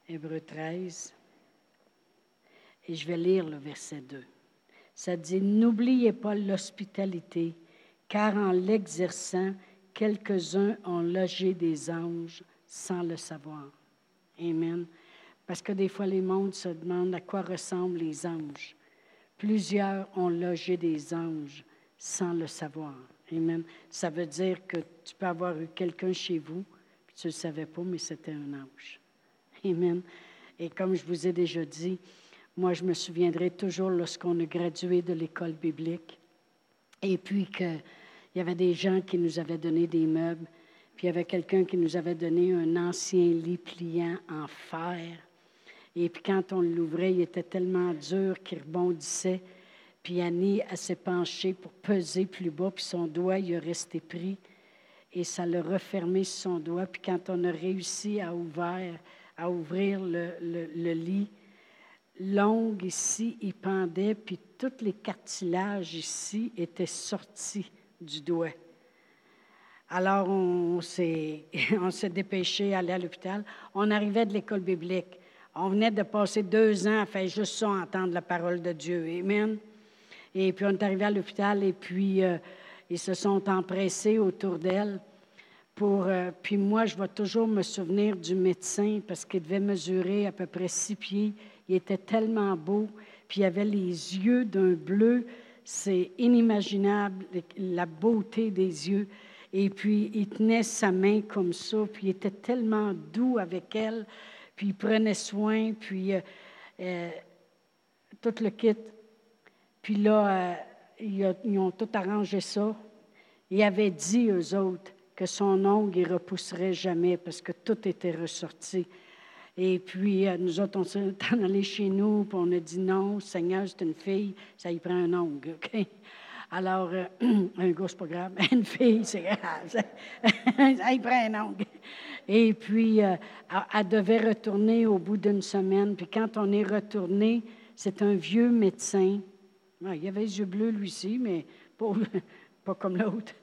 Hébreu 13. Et je vais lire le verset 2. Ça dit, N'oubliez pas l'hospitalité, car en l'exerçant, quelques-uns ont logé des anges sans le savoir. Amen. Parce que des fois, les mondes se demandent à quoi ressemblent les anges. Plusieurs ont logé des anges sans le savoir. Amen. Ça veut dire que tu peux avoir eu quelqu'un chez vous, puis tu ne le savais pas, mais c'était un ange. Amen. Et comme je vous ai déjà dit, moi, je me souviendrai toujours lorsqu'on a gradué de l'école biblique, et puis qu'il y avait des gens qui nous avaient donné des meubles, puis il y avait quelqu'un qui nous avait donné un ancien lit pliant en fer et puis quand on l'ouvrait, il était tellement dur qu'il rebondissait. Puis Annie, elle s'est penchée pour peser plus bas, puis son doigt, il a resté pris. Et ça l'a refermé sur son doigt. Puis quand on a réussi à ouvrir, à ouvrir le, le lit, l'ongle ici, il pendait, puis tous les cartilages ici étaient sortis du doigt. Alors, on s'est, on s'est dépêché à aller à l'hôpital. On arrivait de l'école biblique. On venait de passer deux ans à faire juste ça, entendre la parole de Dieu. Amen. Et puis on est arrivé à l'hôpital et puis euh, ils se sont empressés autour d'elle. Pour, euh, puis moi, je vais toujours me souvenir du médecin parce qu'il devait mesurer à peu près six pieds. Il était tellement beau, puis il avait les yeux d'un bleu. C'est inimaginable, la beauté des yeux. Et puis, il tenait sa main comme ça, puis il était tellement doux avec elle puis ils prenaient soin, puis euh, euh, tout le kit. Puis là, euh, ils, ont tout arrangé ça. Ils avaient dit, eux autres, que son ongle, il ne repousserait jamais parce que tout était ressorti. Et puis, nous autres, on s'est allés chez nous, puis on a dit non, Seigneur, c'est une fille, ça y prend un ongle, OK? Alors, un gars, c'est pas grave, une fille, c'est grave, ça y prend un ongle. Et puis, euh, elle devait retourner au bout d'une semaine. Puis quand on est retourné, c'est un vieux médecin. il avait les yeux bleus, lui aussi, mais pas comme l'autre.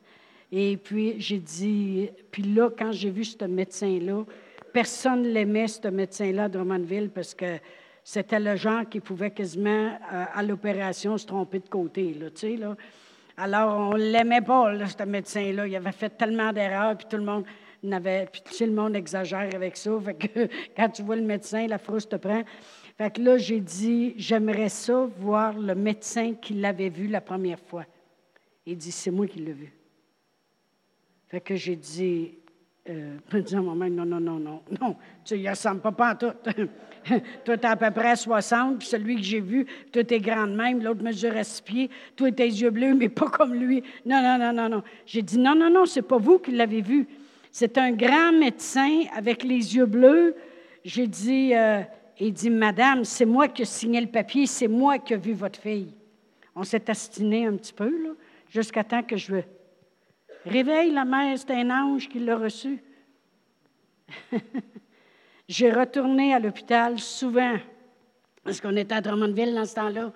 Et puis, j'ai dit, puis là, quand j'ai vu ce médecin-là, personne l'aimait, ce médecin-là, à Drummondville, parce que c'était le genre qui pouvait quasiment, euh, à l'opération, se tromper de côté, là. Alors, on ne l'aimait pas, ce médecin-là. Il avait fait tellement d'erreurs, puis tout le monde n'avait. Puis tout exagère avec ça. Que quand tu vois le médecin, la frousse te prend. Fait que là, j'ai dit, j'aimerais ça voir le médecin qui l'avait vu la première fois. Il dit, c'est moi qui l'ai vu. Fait que j'ai dit, euh, dit à non, non, non, non, non, tu ressemble pas, pas en tout. toi, tu à peu près 60, puis celui que j'ai vu, toi, tu es grande même, l'autre mesure à six pieds, toi, tes yeux bleus, mais pas comme lui. Non, non, non, non, non. J'ai dit, non, non, non, c'est pas vous qui l'avez vu. C'est un grand médecin avec les yeux bleus. J'ai dit, euh, il dit, Madame, c'est moi qui ai signé le papier, c'est moi qui ai vu votre fille. On s'est astiné un petit peu, là, jusqu'à temps que je réveille la mère, c'est un ange qui l'a reçu. J'ai retourné à l'hôpital souvent, parce qu'on était à Drummondville dans ce temps-là,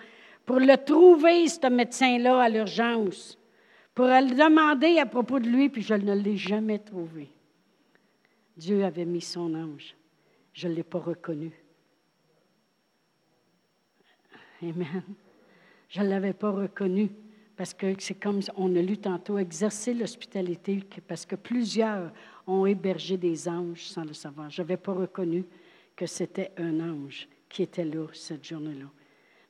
pour le trouver, ce médecin-là, à l'urgence, pour le demander à propos de lui, puis je ne l'ai jamais trouvé. Dieu avait mis son ange. Je ne l'ai pas reconnu. Amen. Je ne l'avais pas reconnu parce que c'est comme on a lu tantôt, exercer l'hospitalité, parce que plusieurs ont hébergé des anges sans le savoir. Je n'avais pas reconnu que c'était un ange qui était là cette journée-là.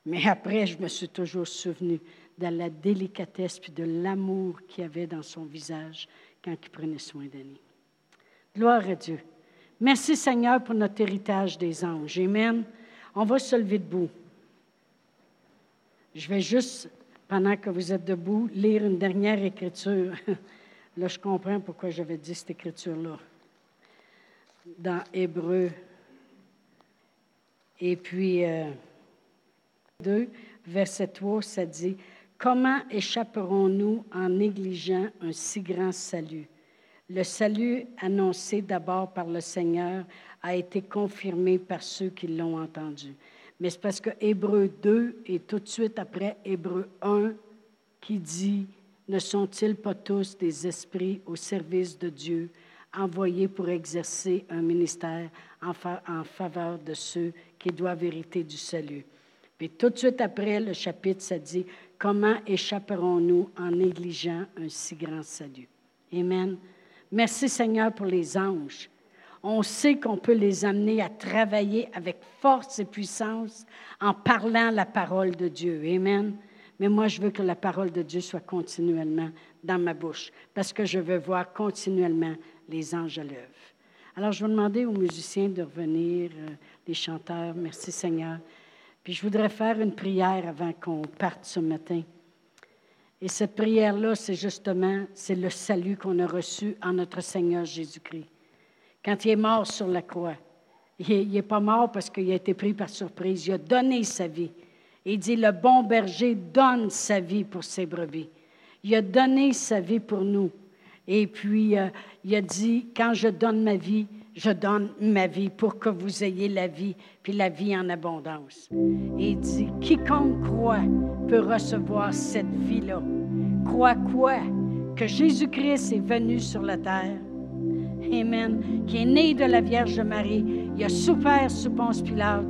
Mais après, je me suis toujours souvenu de la délicatesse et de l'amour qu'il y avait dans son visage quand il prenait soin d'Annie. Gloire à Dieu. Merci Seigneur pour notre héritage des anges. Amen. On va se lever debout. Je vais juste, pendant que vous êtes debout, lire une dernière écriture. Là, je comprends pourquoi j'avais dit cette écriture-là. Dans Hébreu. Et puis, 2, euh, verset 3, ça dit Comment échapperons-nous en négligeant un si grand salut? Le salut annoncé d'abord par le Seigneur a été confirmé par ceux qui l'ont entendu. Mais c'est parce que Hébreu 2 et tout de suite après Hébreu 1 qui dit Ne sont-ils pas tous des esprits au service de Dieu, envoyés pour exercer un ministère en, faveur de ceux qui doivent hériter du salut? Puis tout de suite après, le chapitre, ça dit Comment échapperons-nous en négligeant un si grand salut? Amen. Merci Seigneur pour les anges on sait qu'on peut les amener à travailler avec force et puissance en parlant la parole de Dieu. Amen. Mais moi, je veux que la parole de Dieu soit continuellement dans ma bouche parce que je veux voir continuellement les anges à l'œuvre. Alors, je vais demander aux musiciens de revenir, euh, les chanteurs. Merci Seigneur. Puis je voudrais faire une prière avant qu'on parte ce matin. Et cette prière-là, c'est justement, c'est le salut qu'on a reçu en notre Seigneur Jésus-Christ quand il est mort sur la croix. Il n'est pas mort parce qu'il a été pris par surprise. Il a donné sa vie. Il dit, le bon berger donne sa vie pour ses brebis. Il a donné sa vie pour nous. Et puis, euh, il a dit, quand je donne ma vie, je donne ma vie pour que vous ayez la vie, puis la vie en abondance. Et il dit, quiconque croit peut recevoir cette vie-là. Croit quoi? Que Jésus-Christ est venu sur la terre Amen, qui est né de la Vierge Marie. Il a souffert sous Ponce Pilate.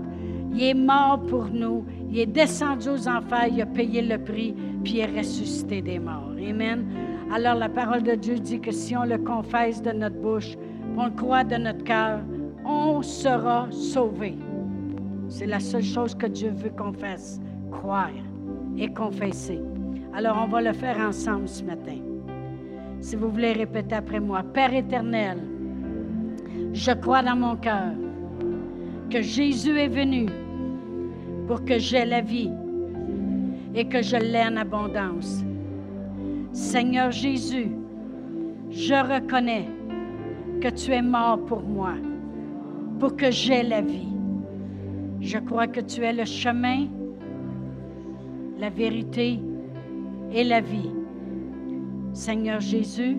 Il est mort pour nous. Il est descendu aux enfers. Il a payé le prix, puis il est ressuscité des morts. Amen. Alors la parole de Dieu dit que si on le confesse de notre bouche, on le croit de notre cœur, on sera sauvé. C'est la seule chose que Dieu veut qu'on fasse, croire et confesser. Alors on va le faire ensemble ce matin. Si vous voulez répéter après moi, Père éternel, je crois dans mon cœur que Jésus est venu pour que j'aie la vie et que je l'ai en abondance. Seigneur Jésus, je reconnais que tu es mort pour moi, pour que j'aie la vie. Je crois que tu es le chemin, la vérité et la vie. Seigneur Jésus,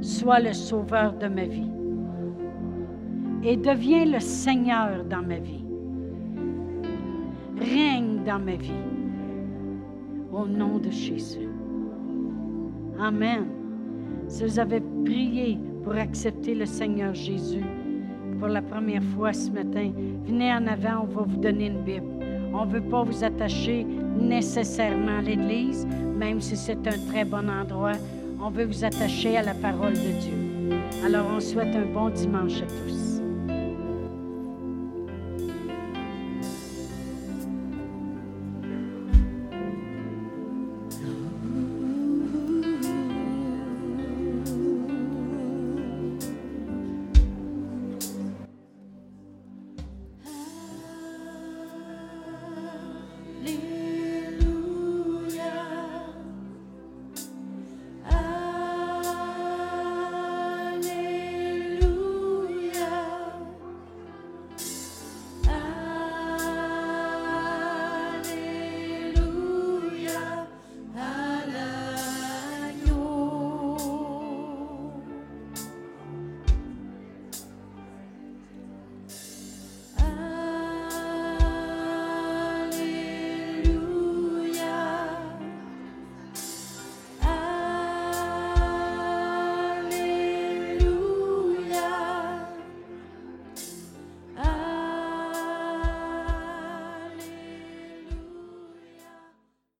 sois le sauveur de ma vie et deviens le Seigneur dans ma vie. Règne dans ma vie. Au nom de Jésus. Amen. Si vous avez prié pour accepter le Seigneur Jésus pour la première fois ce matin, venez en avant, on va vous donner une Bible. On ne veut pas vous attacher nécessairement à l'Église, même si c'est un très bon endroit. On veut vous attacher à la parole de Dieu. Alors on souhaite un bon dimanche à tous.